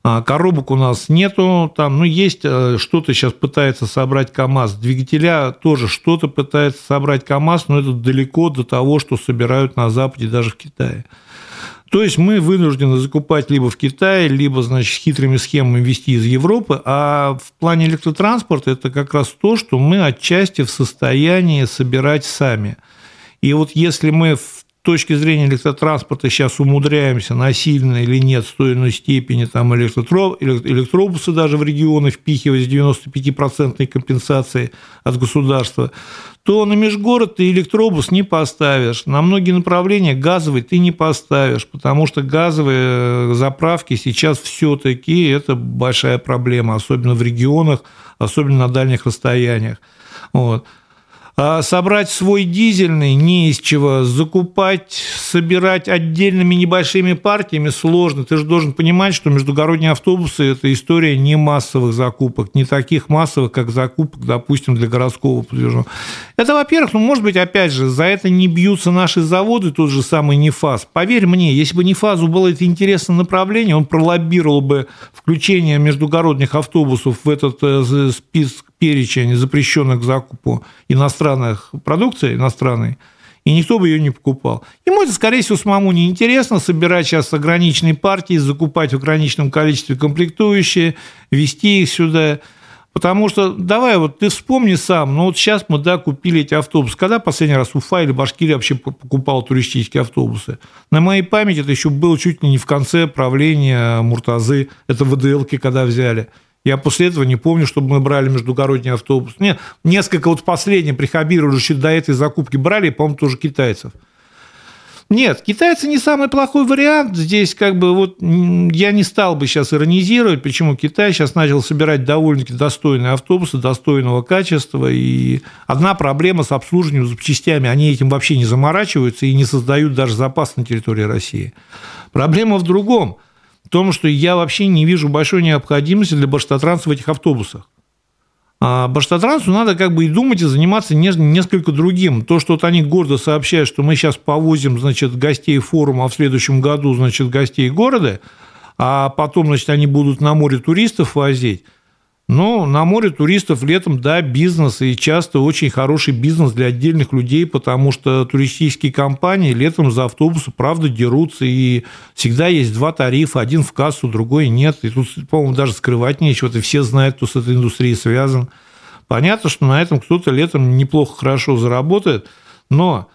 а, коробок у нас нету, там, ну, есть э, что-то сейчас пытается собрать КАМАЗ, двигателя тоже что-то пытается собрать КАМАЗ, но это далеко до того, что собирают на Западе, даже в Китае. То есть мы вынуждены закупать либо в Китае, либо, значит, хитрыми схемами вести из Европы, а в плане электротранспорта это как раз то, что мы отчасти в состоянии собирать сами. И вот если мы в точки зрения электротранспорта сейчас умудряемся насильно или нет в той или иной степени там электротро, электробусы даже в регионы впихивать с 95% компенсацией от государства, то на межгород ты электробус не поставишь. На многие направления газовый ты не поставишь, потому что газовые заправки сейчас все-таки это большая проблема, особенно в регионах, особенно на дальних расстояниях. Вот. А собрать свой дизельный не из чего, закупать, собирать отдельными небольшими партиями сложно. Ты же должен понимать, что междугородние автобусы – это история не массовых закупок, не таких массовых, как закупок, допустим, для городского подвижного. Это, во-первых, ну, может быть, опять же, за это не бьются наши заводы, тот же самый Нефаз. Поверь мне, если бы Нефазу было это интересное направление, он пролоббировал бы включение междугородних автобусов в этот э, список перечень запрещенных к закупу иностранных продукции, иностранной, и никто бы ее не покупал. Ему это, скорее всего, самому не интересно собирать сейчас ограниченные партии, закупать в ограниченном количестве комплектующие, вести их сюда. Потому что, давай, вот ты вспомни сам, ну вот сейчас мы, да, купили эти автобусы. Когда последний раз Уфа или Башкирия вообще покупал туристические автобусы? На моей памяти это еще было чуть ли не в конце правления Муртазы, это ВДЛки когда взяли. Я после этого не помню, чтобы мы брали междугородний автобус. Нет, несколько вот последних прихабировали, до этой закупки брали, по-моему, тоже китайцев. Нет, китайцы не самый плохой вариант. Здесь как бы вот я не стал бы сейчас иронизировать, почему Китай сейчас начал собирать довольно-таки достойные автобусы, достойного качества. И одна проблема с обслуживанием запчастями, они этим вообще не заморачиваются и не создают даже запас на территории России. Проблема в другом – в том, что я вообще не вижу большой необходимости для Баштатранса в этих автобусах. А Баштатрансу надо как бы и думать, и заниматься несколько другим. То, что вот они гордо сообщают, что мы сейчас повозим, значит, гостей форума, а в следующем году, значит, гостей города, а потом, значит, они будут на море туристов возить – но на море туристов летом, да, бизнес, и часто очень хороший бизнес для отдельных людей, потому что туристические компании летом за автобусы, правда, дерутся, и всегда есть два тарифа, один в кассу, другой нет, и тут, по-моему, даже скрывать нечего, и все знают, кто с этой индустрией связан. Понятно, что на этом кто-то летом неплохо, хорошо заработает, но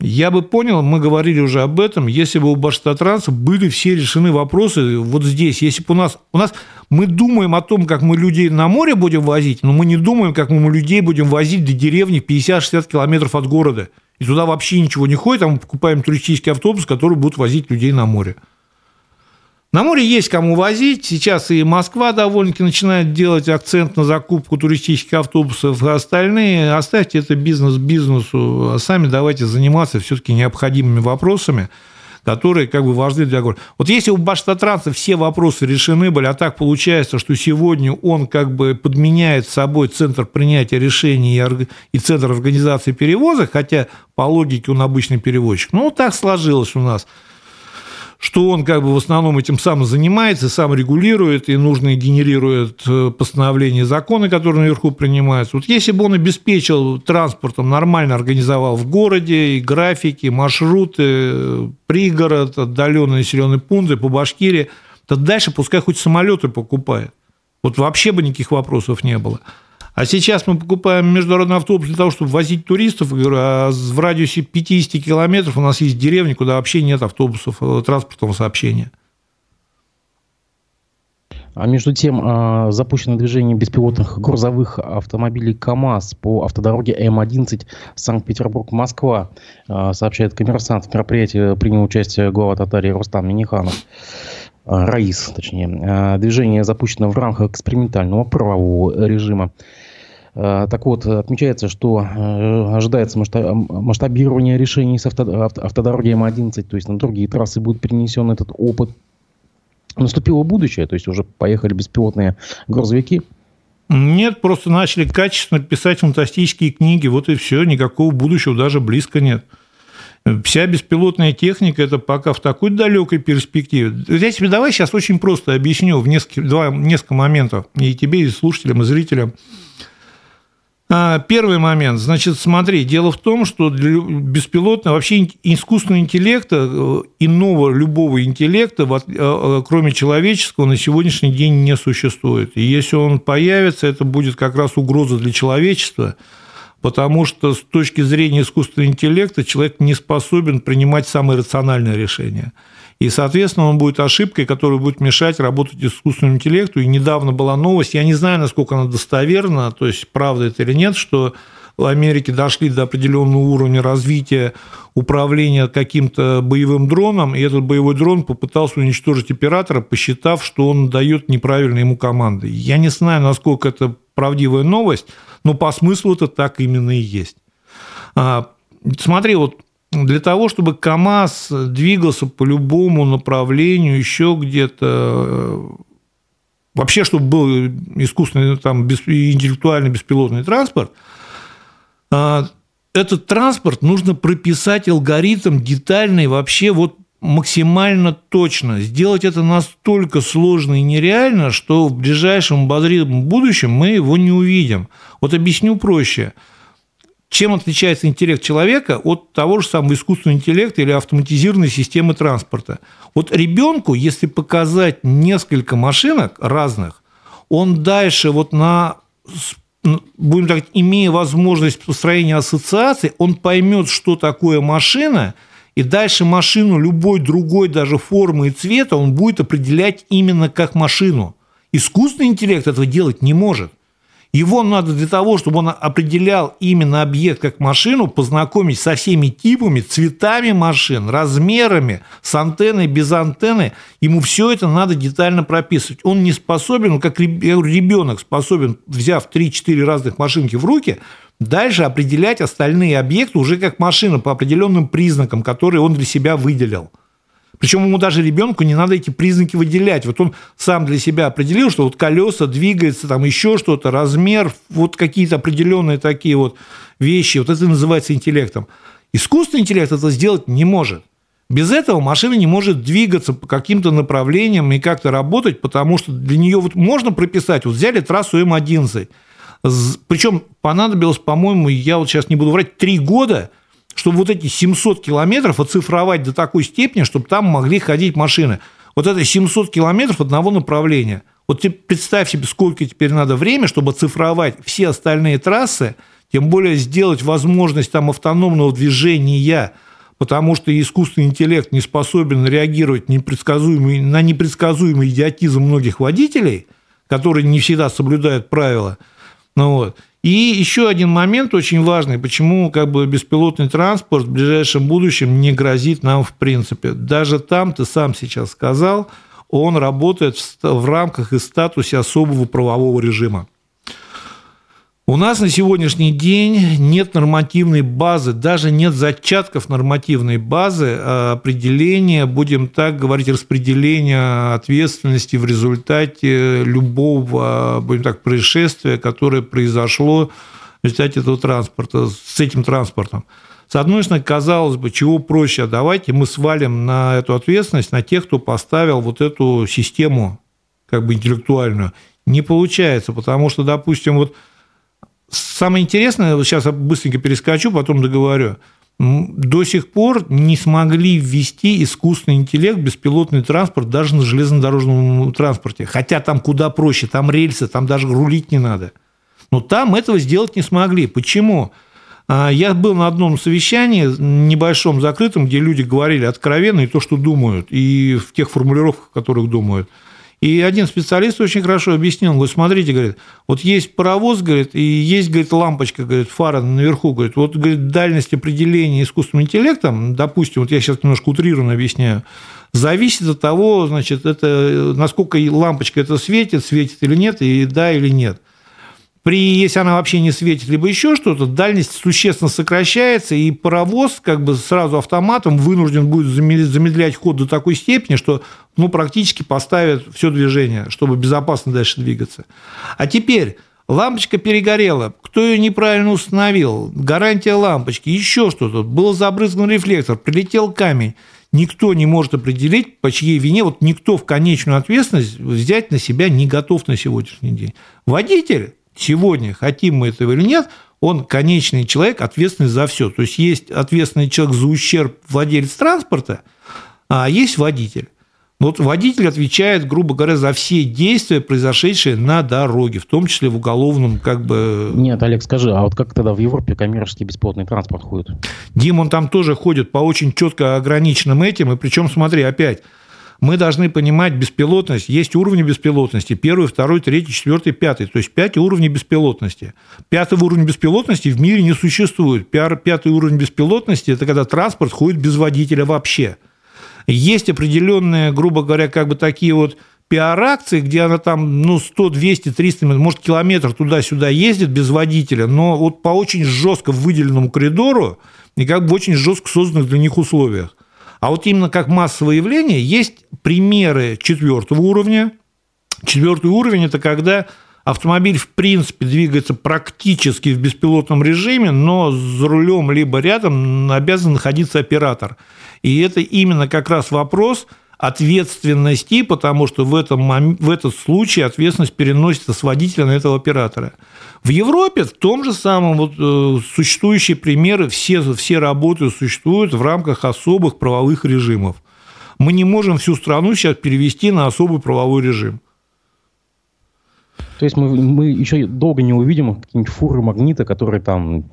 я бы понял, мы говорили уже об этом, если бы у Баштатранса были все решены вопросы вот здесь. Если бы у нас... У нас мы думаем о том, как мы людей на море будем возить, но мы не думаем, как мы людей будем возить до деревни 50-60 километров от города. И туда вообще ничего не ходит, а мы покупаем туристический автобус, который будет возить людей на море. На море есть кому возить. Сейчас и Москва довольно-таки начинает делать акцент на закупку туристических автобусов. А остальные оставьте это бизнес бизнесу, а сами давайте заниматься все-таки необходимыми вопросами, которые как бы важны для города. Вот если у Баштатранса все вопросы решены были, а так получается, что сегодня он как бы подменяет собой центр принятия решений и центр организации перевозок, хотя по логике он обычный перевозчик, ну, так сложилось у нас – что он как бы в основном этим сам занимается, сам регулирует, и нужно генерирует э, постановления законы, которые наверху принимаются. Вот если бы он обеспечил транспортом, нормально организовал в городе и графики, маршруты, пригород, отдаленные населенные пункты по Башкирии, то дальше пускай хоть самолеты покупает. Вот вообще бы никаких вопросов не было. А сейчас мы покупаем международный автобус для того, чтобы возить туристов. А в радиусе 50 километров у нас есть деревни, куда вообще нет автобусов э, транспортного сообщения. А между тем, а, запущено движение беспилотных грузовых автомобилей КАМАЗ по автодороге М-11 Санкт-Петербург-Москва, а, сообщает коммерсант. В мероприятии принял участие глава Татарии Рустам Миниханов. Раис, точнее. Движение запущено в рамках экспериментального правового режима. Э, так вот, отмечается, что э, ожидается масштабирование решений с автодороги М11, то есть на другие трассы будет перенесен этот опыт. Наступило будущее, то есть уже поехали беспилотные грузовики. Нет, просто начали качественно писать фантастические книги, вот и все, никакого будущего даже близко нет. Вся беспилотная техника – это пока в такой далекой перспективе. Я тебе давай сейчас очень просто объясню в несколько, два, несколько моментов и тебе, и слушателям, и зрителям. А, первый момент. Значит, смотри, дело в том, что для беспилотного, вообще искусственного интеллекта, э, иного любого интеллекта, э, э, кроме человеческого, на сегодняшний день не существует. И если он появится, это будет как раз угроза для человечества, потому что с точки зрения искусственного интеллекта человек не способен принимать самые рациональные решения – и, соответственно, он будет ошибкой, которая будет мешать работать искусственному интеллекту. И недавно была новость, я не знаю, насколько она достоверна, то есть правда это или нет, что в Америке дошли до определенного уровня развития управления каким-то боевым дроном, и этот боевой дрон попытался уничтожить оператора, посчитав, что он дает неправильно ему команды. Я не знаю, насколько это правдивая новость, но по смыслу это так именно и есть. А, смотри, вот для того, чтобы КАМАЗ двигался по любому направлению, еще где-то, э, вообще, чтобы был искусственный, там, интеллектуальный беспилотный транспорт, а, этот транспорт нужно прописать алгоритм детальный, вообще вот максимально точно. Сделать это настолько сложно и нереально, что в ближайшем обозримом будущем мы его не увидим. Вот объясню проще – чем отличается интеллект человека от того же самого искусственного интеллекта или автоматизированной системы транспорта? Вот ребенку, если показать несколько машинок разных, он дальше вот на будем так, имея возможность построения ассоциаций, он поймет, что такое машина, и дальше машину любой другой даже формы и цвета он будет определять именно как машину. Искусственный интеллект этого делать не может. Его надо для того, чтобы он определял именно объект как машину, познакомить со всеми типами, цветами машин, размерами, с антенной, без антенны. Ему все это надо детально прописывать. Он не способен, как ребенок способен, взяв 3-4 разных машинки в руки, дальше определять остальные объекты уже как машина по определенным признакам, которые он для себя выделил. Причем ему даже ребенку не надо эти признаки выделять. Вот он сам для себя определил, что вот колеса двигается, там еще что-то, размер, вот какие-то определенные такие вот вещи. Вот это называется интеллектом. Искусственный интеллект это сделать не может. Без этого машина не может двигаться по каким-то направлениям и как-то работать, потому что для нее вот можно прописать, вот взяли трассу М11, причем понадобилось, по-моему, я вот сейчас не буду врать, три года – чтобы вот эти 700 километров оцифровать до такой степени, чтобы там могли ходить машины. Вот это 700 километров одного направления. Вот представь себе, сколько теперь надо время, чтобы оцифровать все остальные трассы, тем более сделать возможность там автономного движения, потому что искусственный интеллект не способен реагировать непредсказуемый, на непредсказуемый идиотизм многих водителей, которые не всегда соблюдают правила. Ну вот. И еще один момент очень важный, почему как бы беспилотный транспорт в ближайшем будущем не грозит нам в принципе. Даже там, ты сам сейчас сказал, он работает в рамках и статусе особого правового режима. У нас на сегодняшний день нет нормативной базы, даже нет зачатков нормативной базы а определения, будем так говорить, распределения ответственности в результате любого, будем так, происшествия, которое произошло в результате этого транспорта, с этим транспортом. С одной стороны, казалось бы, чего проще, давайте мы свалим на эту ответственность на тех, кто поставил вот эту систему как бы интеллектуальную. Не получается, потому что, допустим, вот Самое интересное, вот сейчас быстренько перескочу, потом договорю. До сих пор не смогли ввести искусственный интеллект, беспилотный транспорт даже на железнодорожном транспорте. Хотя там куда проще, там рельсы, там даже рулить не надо. Но там этого сделать не смогли. Почему? А, я был на одном совещании, небольшом, закрытом, где люди говорили откровенно и то, что думают, и в тех формулировках, в которых думают – и один специалист очень хорошо объяснил, говорит, смотрите, говорит, вот есть паровоз, говорит, и есть, говорит, лампочка, говорит, фара наверху, говорит, вот, говорит, дальность определения искусственным интеллектом, допустим, вот я сейчас немножко утрированно объясняю, зависит от того, значит, это, насколько лампочка это светит, светит или нет, и да или нет. При, если она вообще не светит, либо еще что-то, дальность существенно сокращается, и паровоз как бы сразу автоматом вынужден будет замедлять ход до такой степени, что ну, практически поставит все движение, чтобы безопасно дальше двигаться. А теперь Лампочка перегорела. Кто ее неправильно установил? Гарантия лампочки, еще что-то. Был забрызган рефлектор, прилетел камень. Никто не может определить, по чьей вине, вот никто в конечную ответственность взять на себя не готов на сегодняшний день. Водитель сегодня, хотим мы этого или нет, он конечный человек, ответственный за все. То есть есть ответственный человек за ущерб владелец транспорта, а есть водитель. Вот водитель отвечает, грубо говоря, за все действия, произошедшие на дороге, в том числе в уголовном как бы... Нет, Олег, скажи, а вот как тогда в Европе коммерческий бесплатный транспорт ходит? Дим, он там тоже ходит по очень четко ограниченным этим, и причем, смотри, опять, мы должны понимать беспилотность. Есть уровни беспилотности. Первый, второй, третий, четвертый, пятый. То есть пять уровней беспилотности. Пятого уровня беспилотности в мире не существует. Пятый уровень беспилотности – это когда транспорт ходит без водителя вообще. Есть определенные, грубо говоря, как бы такие вот пиар-акции, где она там, ну, 100, 200, 300, может, километр туда-сюда ездит без водителя, но вот по очень жестко выделенному коридору и как бы очень жестко созданных для них условиях. А вот именно как массовое явление есть примеры четвертого уровня. Четвертый уровень – это когда автомобиль в принципе двигается практически в беспилотном режиме, но за рулем либо рядом обязан находиться оператор. И это именно как раз вопрос ответственности, потому что в, этом, в этот случай ответственность переносится с водителя на этого оператора. В Европе в том же самом вот, э, существующие примеры, все, все работы существуют в рамках особых правовых режимов. Мы не можем всю страну сейчас перевести на особый правовой режим. То есть мы, мы еще долго не увидим какие-нибудь фуры магнита, которые там,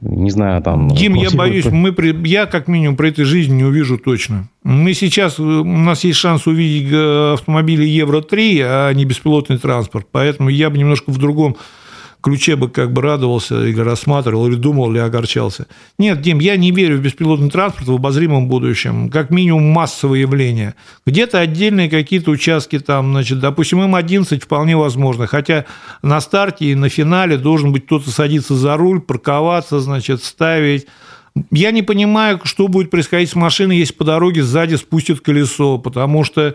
не знаю, там... Дим, я боюсь, мы при, я как минимум про этой жизни не увижу точно. Мы сейчас, у нас есть шанс увидеть э, автомобили Евро-3, а не беспилотный транспорт, поэтому я бы немножко в другом ключе бы как бы радовался или рассматривал, или думал, или огорчался. Нет, Дим, я не верю в беспилотный транспорт в обозримом будущем, как минимум массовое явление. Где-то отдельные какие-то участки там, значит, допустим, М-11 вполне возможно, хотя на старте и на финале должен быть кто-то садиться за руль, парковаться, значит, ставить я не понимаю, что будет происходить с машиной, если по дороге сзади спустят колесо, потому что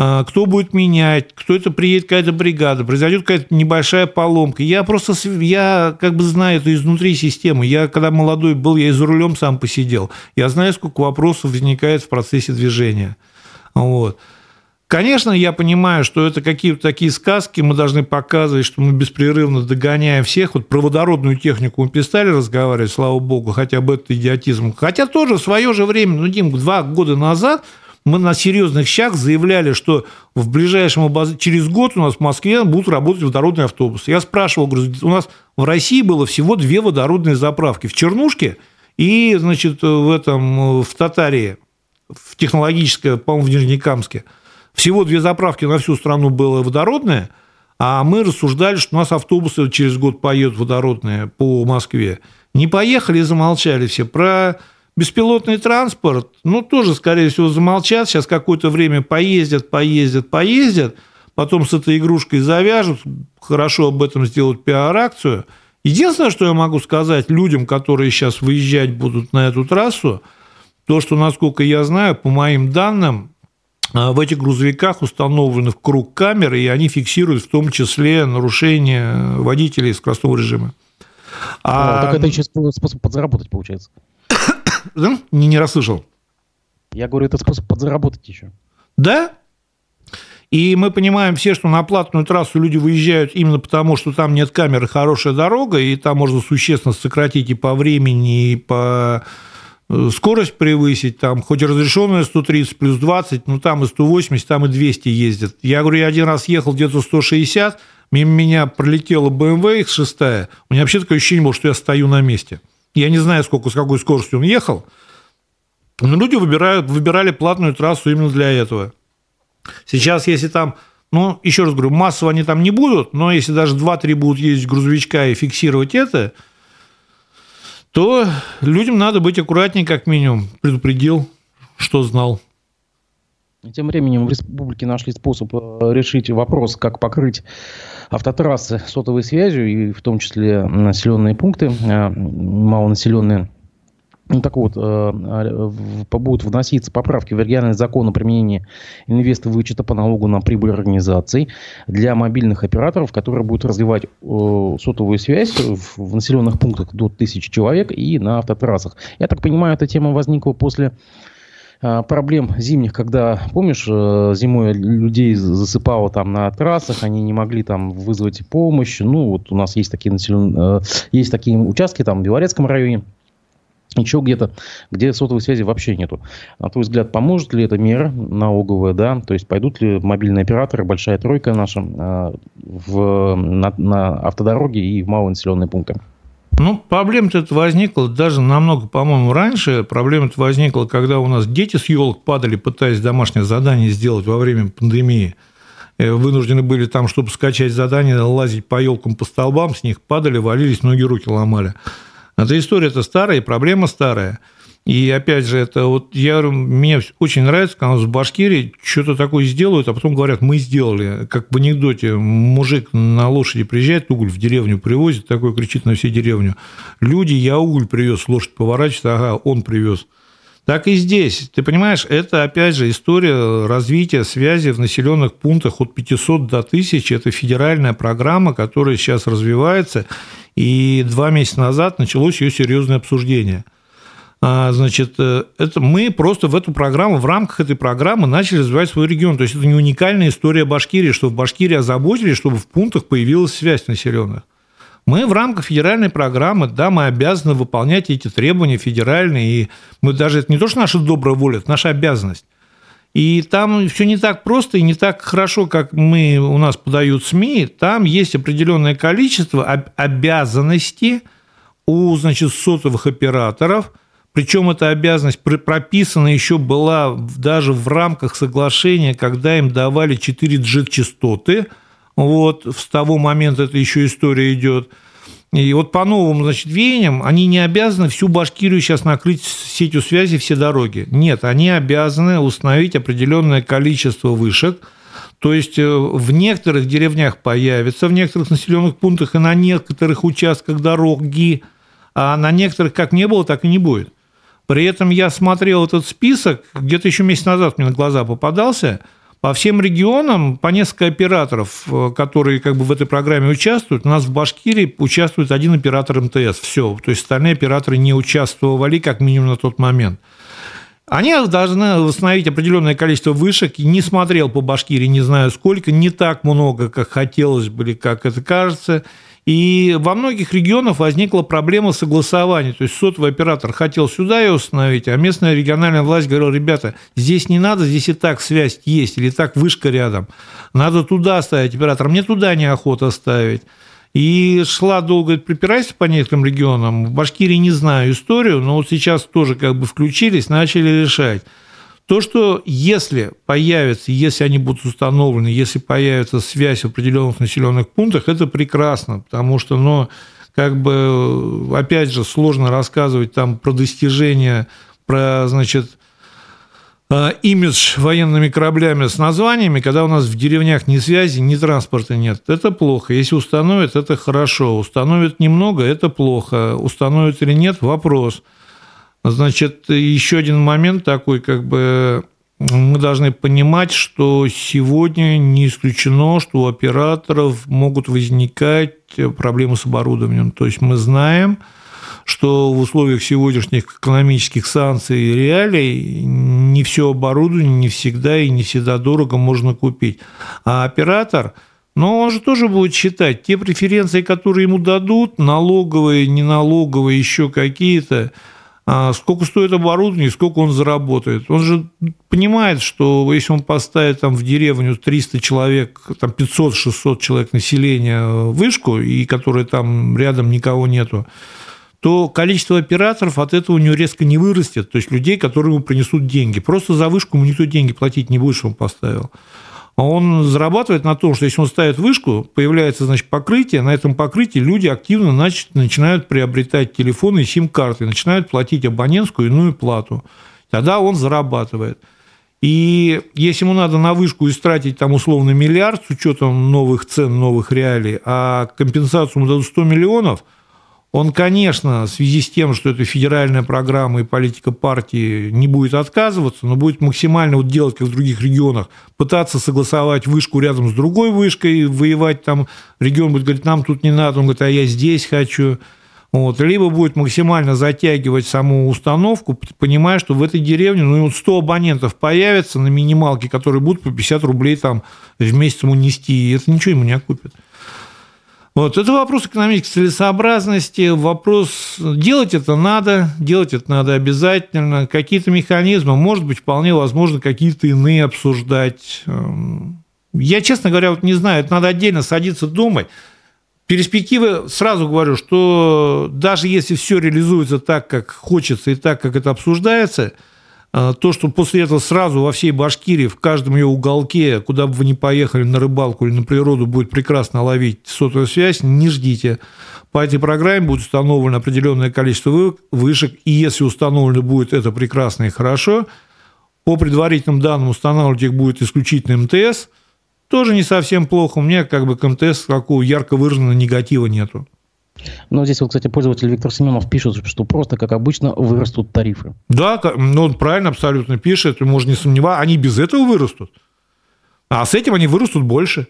кто будет менять, кто это приедет, какая-то бригада, произойдет какая-то небольшая поломка. Я просто, я как бы знаю это изнутри системы. Я, когда молодой был, я и за рулем сам посидел. Я знаю, сколько вопросов возникает в процессе движения. Вот. Конечно, я понимаю, что это какие-то такие сказки, мы должны показывать, что мы беспрерывно догоняем всех. Вот про водородную технику мы перестали разговаривать, слава богу, хотя бы это идиотизм. Хотя тоже в свое же время, ну, Дим, два года назад мы на серьезных щах заявляли, что в ближайшем обоз... через год у нас в Москве будут работать водородные автобусы. Я спрашивал, говорю, у нас в России было всего две водородные заправки в Чернушке и, значит, в этом в Татарии, в технологическое, по-моему, в Нижнекамске. Всего две заправки на всю страну было водородное, а мы рассуждали, что у нас автобусы через год поедут водородные по Москве. Не поехали и замолчали все. Про Беспилотный транспорт, ну, тоже, скорее всего, замолчат, сейчас какое-то время поездят, поездят, поездят, потом с этой игрушкой завяжут, хорошо об этом сделают пиар-акцию, Единственное, что я могу сказать людям, которые сейчас выезжать будут на эту трассу, то, что, насколько я знаю, по моим данным, а, в этих грузовиках установлены в круг камеры, и они фиксируют в том числе нарушения водителей скоростного режима. А... Так это еще способ подзаработать, получается. Не, не расслышал. Я говорю, это способ подзаработать еще. Да, и мы понимаем все, что на платную трассу люди выезжают именно потому, что там нет камеры, хорошая дорога, и там можно существенно сократить и по времени, и по э, скорость превысить, там хоть разрешенная 130 плюс 20, ну там и 180, там и 200 ездят. Я говорю, я один раз ехал где-то 160, мимо меня пролетела BMW X6, у меня вообще такое ощущение было, что я стою на месте. Я не знаю, сколько, с какой скоростью он ехал, но люди выбирают, выбирали платную трассу именно для этого. Сейчас, если там, ну, еще раз говорю, массово они там не будут, но если даже 2-3 будут ездить грузовичка и фиксировать это, то людям надо быть аккуратнее, как минимум. Предупредил, что знал. Тем временем в республике нашли способ э, решить вопрос, как покрыть автотрассы сотовой связью, и в том числе населенные пункты, э, малонаселенные ну, так вот, э, будут вноситься поправки в региональный закон о применении инвест-вычета по налогу на прибыль организаций для мобильных операторов, которые будут развивать сотовую связь в населенных пунктах до тысячи человек и на автотрассах. Я так понимаю, эта тема возникла после проблем зимних, когда, помнишь, зимой людей засыпало там на трассах, они не могли там вызвать помощь. Ну, вот у нас есть такие населенные, есть такие участки там в Белорецком районе, еще где-то, где сотовой связи вообще нету. На твой взгляд, поможет ли эта мера налоговая, да, то есть пойдут ли мобильные операторы, большая тройка наша, э, в, на, на автодороги и в малонаселенные пункты? Ну, проблема-то возникла даже намного, по-моему, раньше. Проблема-то возникла, когда у нас дети с елок падали, пытаясь домашнее задание сделать во время пандемии. Э, вынуждены были там, чтобы скачать задание, лазить по елкам, по столбам, с них падали, валились, ноги, руки ломали. Эта история-то старая, проблема старая. И опять же, это вот я мне очень нравится, когда в Башкирии что-то такое сделают, а потом говорят, мы сделали. Как в анекдоте, мужик на лошади приезжает, уголь в деревню привозит, такой кричит на всю деревню. Люди, я уголь привез, лошадь поворачивается, ага, он привез. Так и здесь. Ты понимаешь, это, опять же, история развития связи в населенных пунктах от 500 до 1000. Это федеральная программа, которая сейчас развивается. И два месяца назад началось ее серьезное обсуждение. А, значит, э, это мы просто в эту программу, в рамках этой программы начали развивать свой регион. То есть это не уникальная история Башкирии, что в Башкирии озаботились, чтобы в пунктах появилась связь населенных. Мы в рамках федеральной программы, да, мы обязаны выполнять эти требования федеральные, и мы даже, это не то, что наша добрая воля, это наша обязанность. И там все не так просто и не так хорошо, как мы, у нас подают СМИ. Там есть определенное количество обязанностей у значит, сотовых операторов. Причем эта обязанность прописана еще была даже в рамках соглашения, когда им давали 4G-частоты. Вот, с того момента это еще история идет – и вот по новым значит, веяниям они не обязаны всю Башкирию сейчас накрыть сетью связи все дороги. Нет, они обязаны установить определенное количество вышек, то есть э, в некоторых деревнях появится, в некоторых населенных пунктах и на некоторых участках дороги, а на некоторых как не было, так и не будет. При этом я смотрел этот список, где-то еще месяц назад мне на глаза попадался – по всем регионам по несколько операторов, э, которые как бы в этой программе участвуют. У нас в Башкирии участвует один оператор МТС. Все. То есть остальные операторы не участвовали как минимум на тот момент. Они должны восстановить определенное количество вышек. Не смотрел по Башкирии, не знаю сколько, не так много, как хотелось бы, или как это кажется. И во многих регионах возникла проблема согласования. То есть сотовый оператор хотел сюда ее установить, а местная региональная власть говорила, ребята, здесь не надо, здесь и так связь есть, или так вышка рядом. Надо туда ставить оператор, мне туда неохота ставить. И шла долго припирайся по некоторым регионам. В Башкирии не знаю историю, но вот сейчас тоже как бы включились, начали решать. То, что если появится, если они будут установлены, если появится связь в определенных населенных пунктах, это прекрасно, потому что, ну, как бы, опять же, сложно рассказывать там про достижения, про, значит, э, имидж военными кораблями с названиями, когда у нас в деревнях ни связи, ни транспорта нет. Это плохо. Если установят, это хорошо. Установят немного, это плохо. Установят или нет, вопрос. Значит, еще один момент такой, как бы мы должны понимать, что сегодня не исключено, что у операторов могут возникать проблемы с оборудованием. То есть мы знаем, что в условиях сегодняшних экономических санкций и реалий не все оборудование не всегда и не всегда дорого можно купить. А оператор, ну, он же тоже будет считать те преференции, которые ему дадут, налоговые, неналоговые, еще какие-то – сколько стоит оборудование, сколько он заработает. Он же понимает, что если он поставит там в деревню 300 человек, там 500-600 человек населения вышку, и которой там рядом никого нету, то количество операторов от этого у него резко не вырастет, то есть людей, которые ему принесут деньги. Просто за вышку ему никто деньги платить не будет, что он поставил. Он зарабатывает на том, что если он ставит вышку, появляется значит, покрытие, на этом покрытии люди активно значит, начинают приобретать телефоны и сим-карты, начинают платить абонентскую иную плату. Тогда он зарабатывает. И если ему надо на вышку истратить там условно миллиард с учетом новых цен, новых реалий, а компенсацию ему дадут 100 миллионов – он, конечно, в связи с тем, что это федеральная программа и политика партии, не будет отказываться, но будет максимально вот делать, как в других регионах, пытаться согласовать вышку рядом с другой вышкой, воевать там, регион будет говорить, нам тут не надо, он говорит, а я здесь хочу. Вот. Либо будет максимально затягивать саму установку, понимая, что в этой деревне ну, вот 100 абонентов появится на минималке, которые будут по 50 рублей там в месяц ему нести, и это ничего ему не окупит. Вот, это вопрос экономической целесообразности, вопрос, делать это надо, делать это надо обязательно, какие-то механизмы, может быть, вполне возможно, какие-то иные обсуждать. Эм, я, честно говоря, вот не знаю, это надо отдельно садиться думать. Перспективы, сразу говорю, что даже если все реализуется так, как хочется и так, как это обсуждается – то, что после этого сразу во всей Башкирии, в каждом ее уголке, куда бы вы ни поехали на рыбалку или на природу, будет прекрасно ловить сотовую связь, не ждите. По этой программе будет установлено определенное количество вышек, и если установлено будет это прекрасно и хорошо, по предварительным данным устанавливать их будет исключительно МТС, тоже не совсем плохо. У меня как бы к МТС такого ярко выраженного негатива нету. Но здесь вот, кстати, пользователь Виктор Семенов пишет, что просто, как обычно, вырастут тарифы. Да, ну, он правильно абсолютно пишет, можно не сомневаться, они без этого вырастут. А с этим они вырастут больше.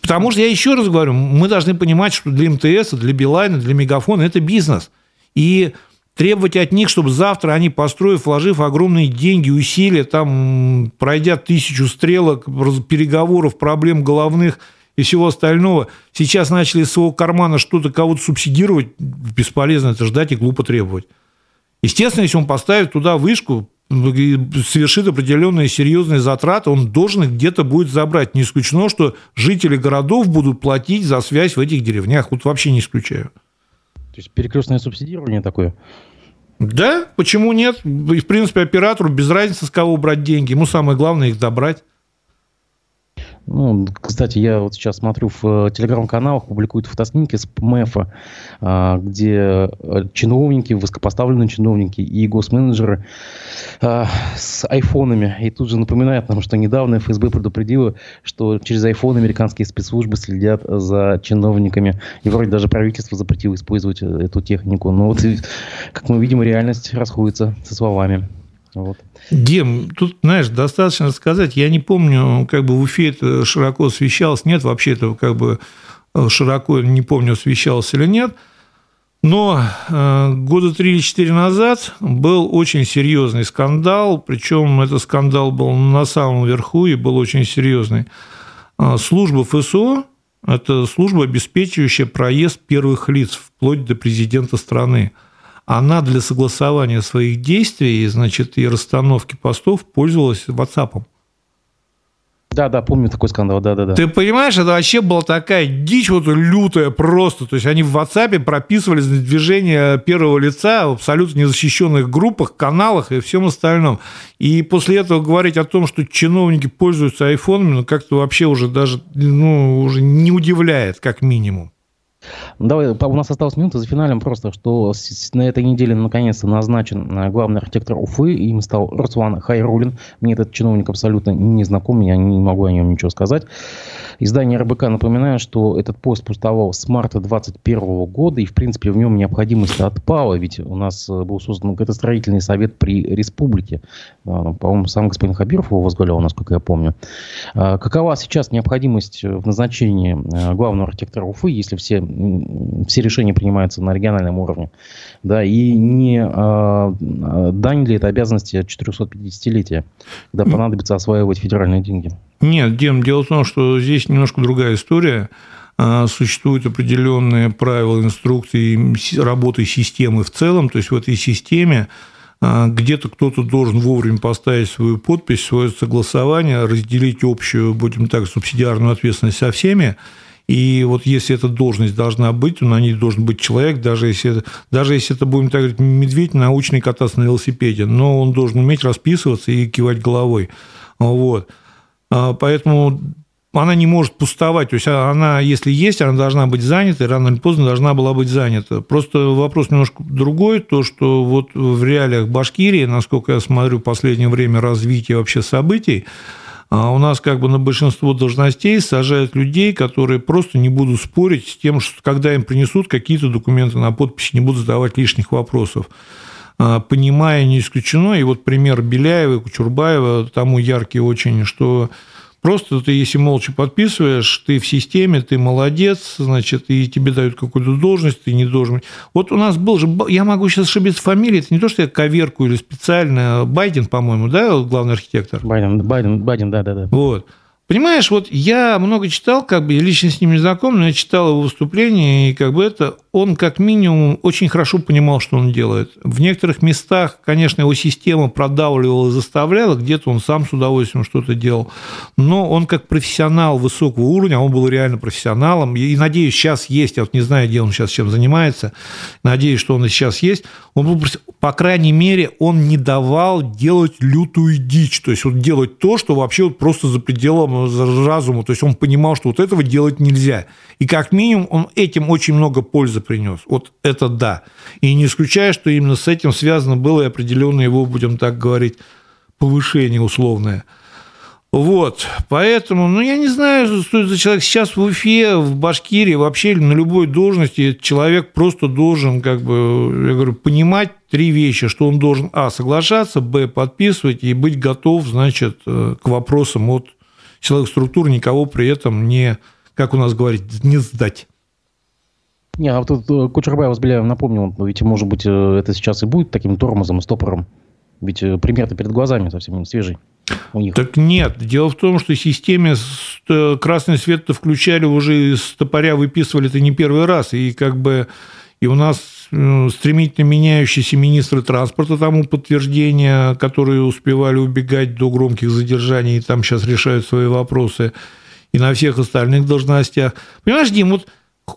Потому что я еще раз говорю, мы должны понимать, что для МТС, для Билайна, для Мегафона это бизнес. И требовать от них, чтобы завтра они, построив, вложив огромные деньги, усилия, там, пройдя тысячу стрелок, переговоров, проблем головных – и всего остального, сейчас начали из своего кармана что-то кого-то субсидировать, бесполезно это ждать и глупо требовать. Естественно, если он поставит туда вышку, совершит определенные серьезные затраты, он должен их где-то будет забрать. Не исключено, что жители городов будут платить за связь в этих деревнях. Вот вообще не исключаю. То есть перекрестное субсидирование такое? Да, почему нет? И, в принципе, оператору без разницы, с кого брать деньги. Ему самое главное их добрать. Ну, кстати, я вот сейчас смотрю в э, телеграм-каналах, публикуют фотоснимки с ПМЭФа, а, где э, чиновники, высокопоставленные чиновники и госменеджеры а, с айфонами. И тут же напоминает нам, что недавно ФСБ предупредила, что через айфон американские спецслужбы следят за чиновниками. И вроде даже правительство запретило использовать э, эту технику. Но вот, как мы видим, реальность расходится со словами. Вот. Дим, тут, знаешь, достаточно сказать, я не помню, как бы в Уфе это широко освещалось, нет, вообще это как бы э, широко, не помню, освещалось или нет, но э, года три или четыре назад был очень серьезный скандал, причем этот скандал был на самом верху и был очень серьезный. Э, служба ФСО – это служба, обеспечивающая проезд первых лиц вплоть до президента страны – она для согласования своих действий, значит, и расстановки постов пользовалась WhatsApp. Да, да, помню такой скандал, да, да, да. Ты понимаешь, это вообще была такая дичь вот лютая просто. То есть они в WhatsApp прописывали движение первого лица в абсолютно незащищенных группах, каналах и всем остальном. И после этого говорить о том, что чиновники пользуются айфонами, ну как-то вообще уже даже ну, уже не удивляет, как минимум. Давай, у нас осталась минута за финалем просто, что на этой неделе наконец-то назначен э, главный архитектор Уфы, им стал Руслан Хайрулин. Мне этот чиновник абсолютно не знаком, я не могу о нем ничего сказать. Издание РБК напоминает, что этот пост пустовал с марта 2021 года, и, в принципе, в нем необходимость отпала, ведь у нас э, был создан строительный совет при республике. А, по-моему, сам господин Хабиров его возглавлял, насколько я помню. Какова сейчас необходимость в назначении э, главного архитектора Уфы, если все все решения принимаются на региональном уровне. Да, и не а, дань ли это обязанности 450-летия, когда понадобится осваивать федеральные деньги? Нет, Дем, дело в том, что здесь немножко другая история а, существуют определенные правила, инструкции работы системы в целом. То есть в этой системе а, где-то кто-то должен вовремя поставить свою подпись, свое согласование, разделить общую, будем так, субсидиарную ответственность со всеми. И вот если эта должность должна быть, то на ней должен быть человек, даже если, даже если это, будем так говорить, медведь, научный кататься на велосипеде, но он должен уметь расписываться и кивать головой. Вот. А, поэтому она не может пустовать. То есть она, если есть, она должна быть занята, и рано или поздно должна была быть занята. Просто вопрос немножко другой, то, что вот в реалиях Башкирии, насколько я смотрю в последнее время развития вообще событий, у нас как бы на большинство должностей сажают людей, которые просто не будут спорить с тем, что когда им принесут какие-то документы на подпись, не будут задавать лишних вопросов. А, понимая не исключено, и вот пример Беляева и Кучурбаева тому яркий очень, что Просто ты, если молча подписываешь, ты в системе, ты молодец, значит, и тебе дают какую-то должность, ты не должен... Вот у нас был же, я могу сейчас ошибиться фамилии, это не то, что я коверку или специально, Байден, по-моему, да, главный архитектор? Байден, Байден, Байден, да-да-да. Вот. Понимаешь, вот я много читал, как бы лично с ним не знаком, но я читал его выступления, и как бы это он как минимум очень хорошо понимал, что он делает. В некоторых местах, конечно, его система продавливала, заставляла, где-то он сам с удовольствием что-то делал, но он как профессионал высокого уровня, он был реально профессионалом, и, надеюсь, сейчас есть, я вот не знаю, где он сейчас чем занимается, надеюсь, что он и сейчас есть, он был, по крайней мере, он не давал делать лютую дичь, то есть вот делать то, что вообще вот просто за пределом разуму, то есть он понимал, что вот этого делать нельзя. И как минимум он этим очень много пользы принес. Вот это да. И не исключаю, что именно с этим связано было и определенное его, будем так говорить, повышение условное. Вот, поэтому, ну, я не знаю, что это за человек. Сейчас в Уфе, в Башкирии, вообще на любой должности человек просто должен, как бы, я говорю, понимать три вещи, что он должен, а, соглашаться, б, подписывать и быть готов, значит, э, к вопросам от силовых структур никого при этом не, как у нас говорить, не сдать. Не, а вот тут э, Кучербаев с Беляевым напомнил, ведь, может быть, э, это сейчас и будет таким тормозом и стопором. Ведь э, пример-то перед глазами совсем свежий у них. Так нет. Дело в том, что системе красный свет-то включали уже с топоря выписывали это не первый раз. И как бы и у нас стремительно меняющиеся министры транспорта тому подтверждение, которые успевали убегать до громких задержаний и там сейчас решают свои вопросы, и на всех остальных должностях. Понимаешь, Дим, вот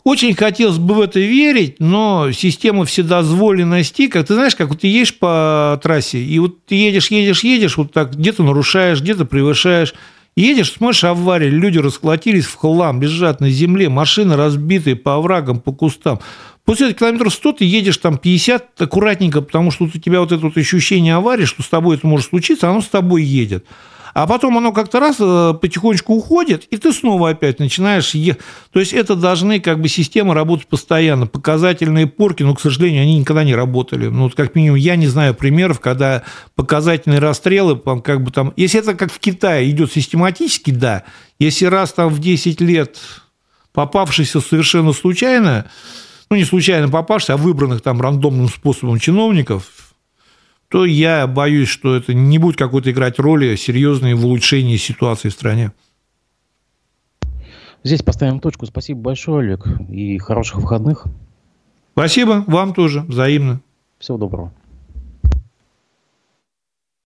очень хотелось бы в это верить, но система вседозволенности, как ты знаешь, как вот ты едешь по трассе, и вот ты едешь, едешь, едешь, вот так где-то нарушаешь, где-то превышаешь, Едешь, смотришь, авария, люди расколотились в хлам, лежат на земле, машины разбитые по оврагам, по кустам. После километров 100 ты едешь там 50 аккуратненько, потому что у тебя вот это вот ощущение аварии, что с тобой это может случиться, оно с тобой едет. А потом оно как-то раз э, потихонечку уходит, и ты снова опять начинаешь ехать. То есть это должны как бы системы работать постоянно. Показательные порки, но, к сожалению, они никогда не работали. Ну, вот как минимум, я не знаю примеров, когда показательные расстрелы, как бы там... Если это как в Китае идет систематически, да. Если раз там в 10 лет попавшийся совершенно случайно, ну, не случайно попавшийся, а выбранных там рандомным способом чиновников, то я боюсь, что это не будет какой-то играть роли серьезной в улучшении ситуации в стране. Здесь поставим точку. Спасибо большое, Олег, и хороших выходных. Спасибо, вам тоже, взаимно. Всего доброго.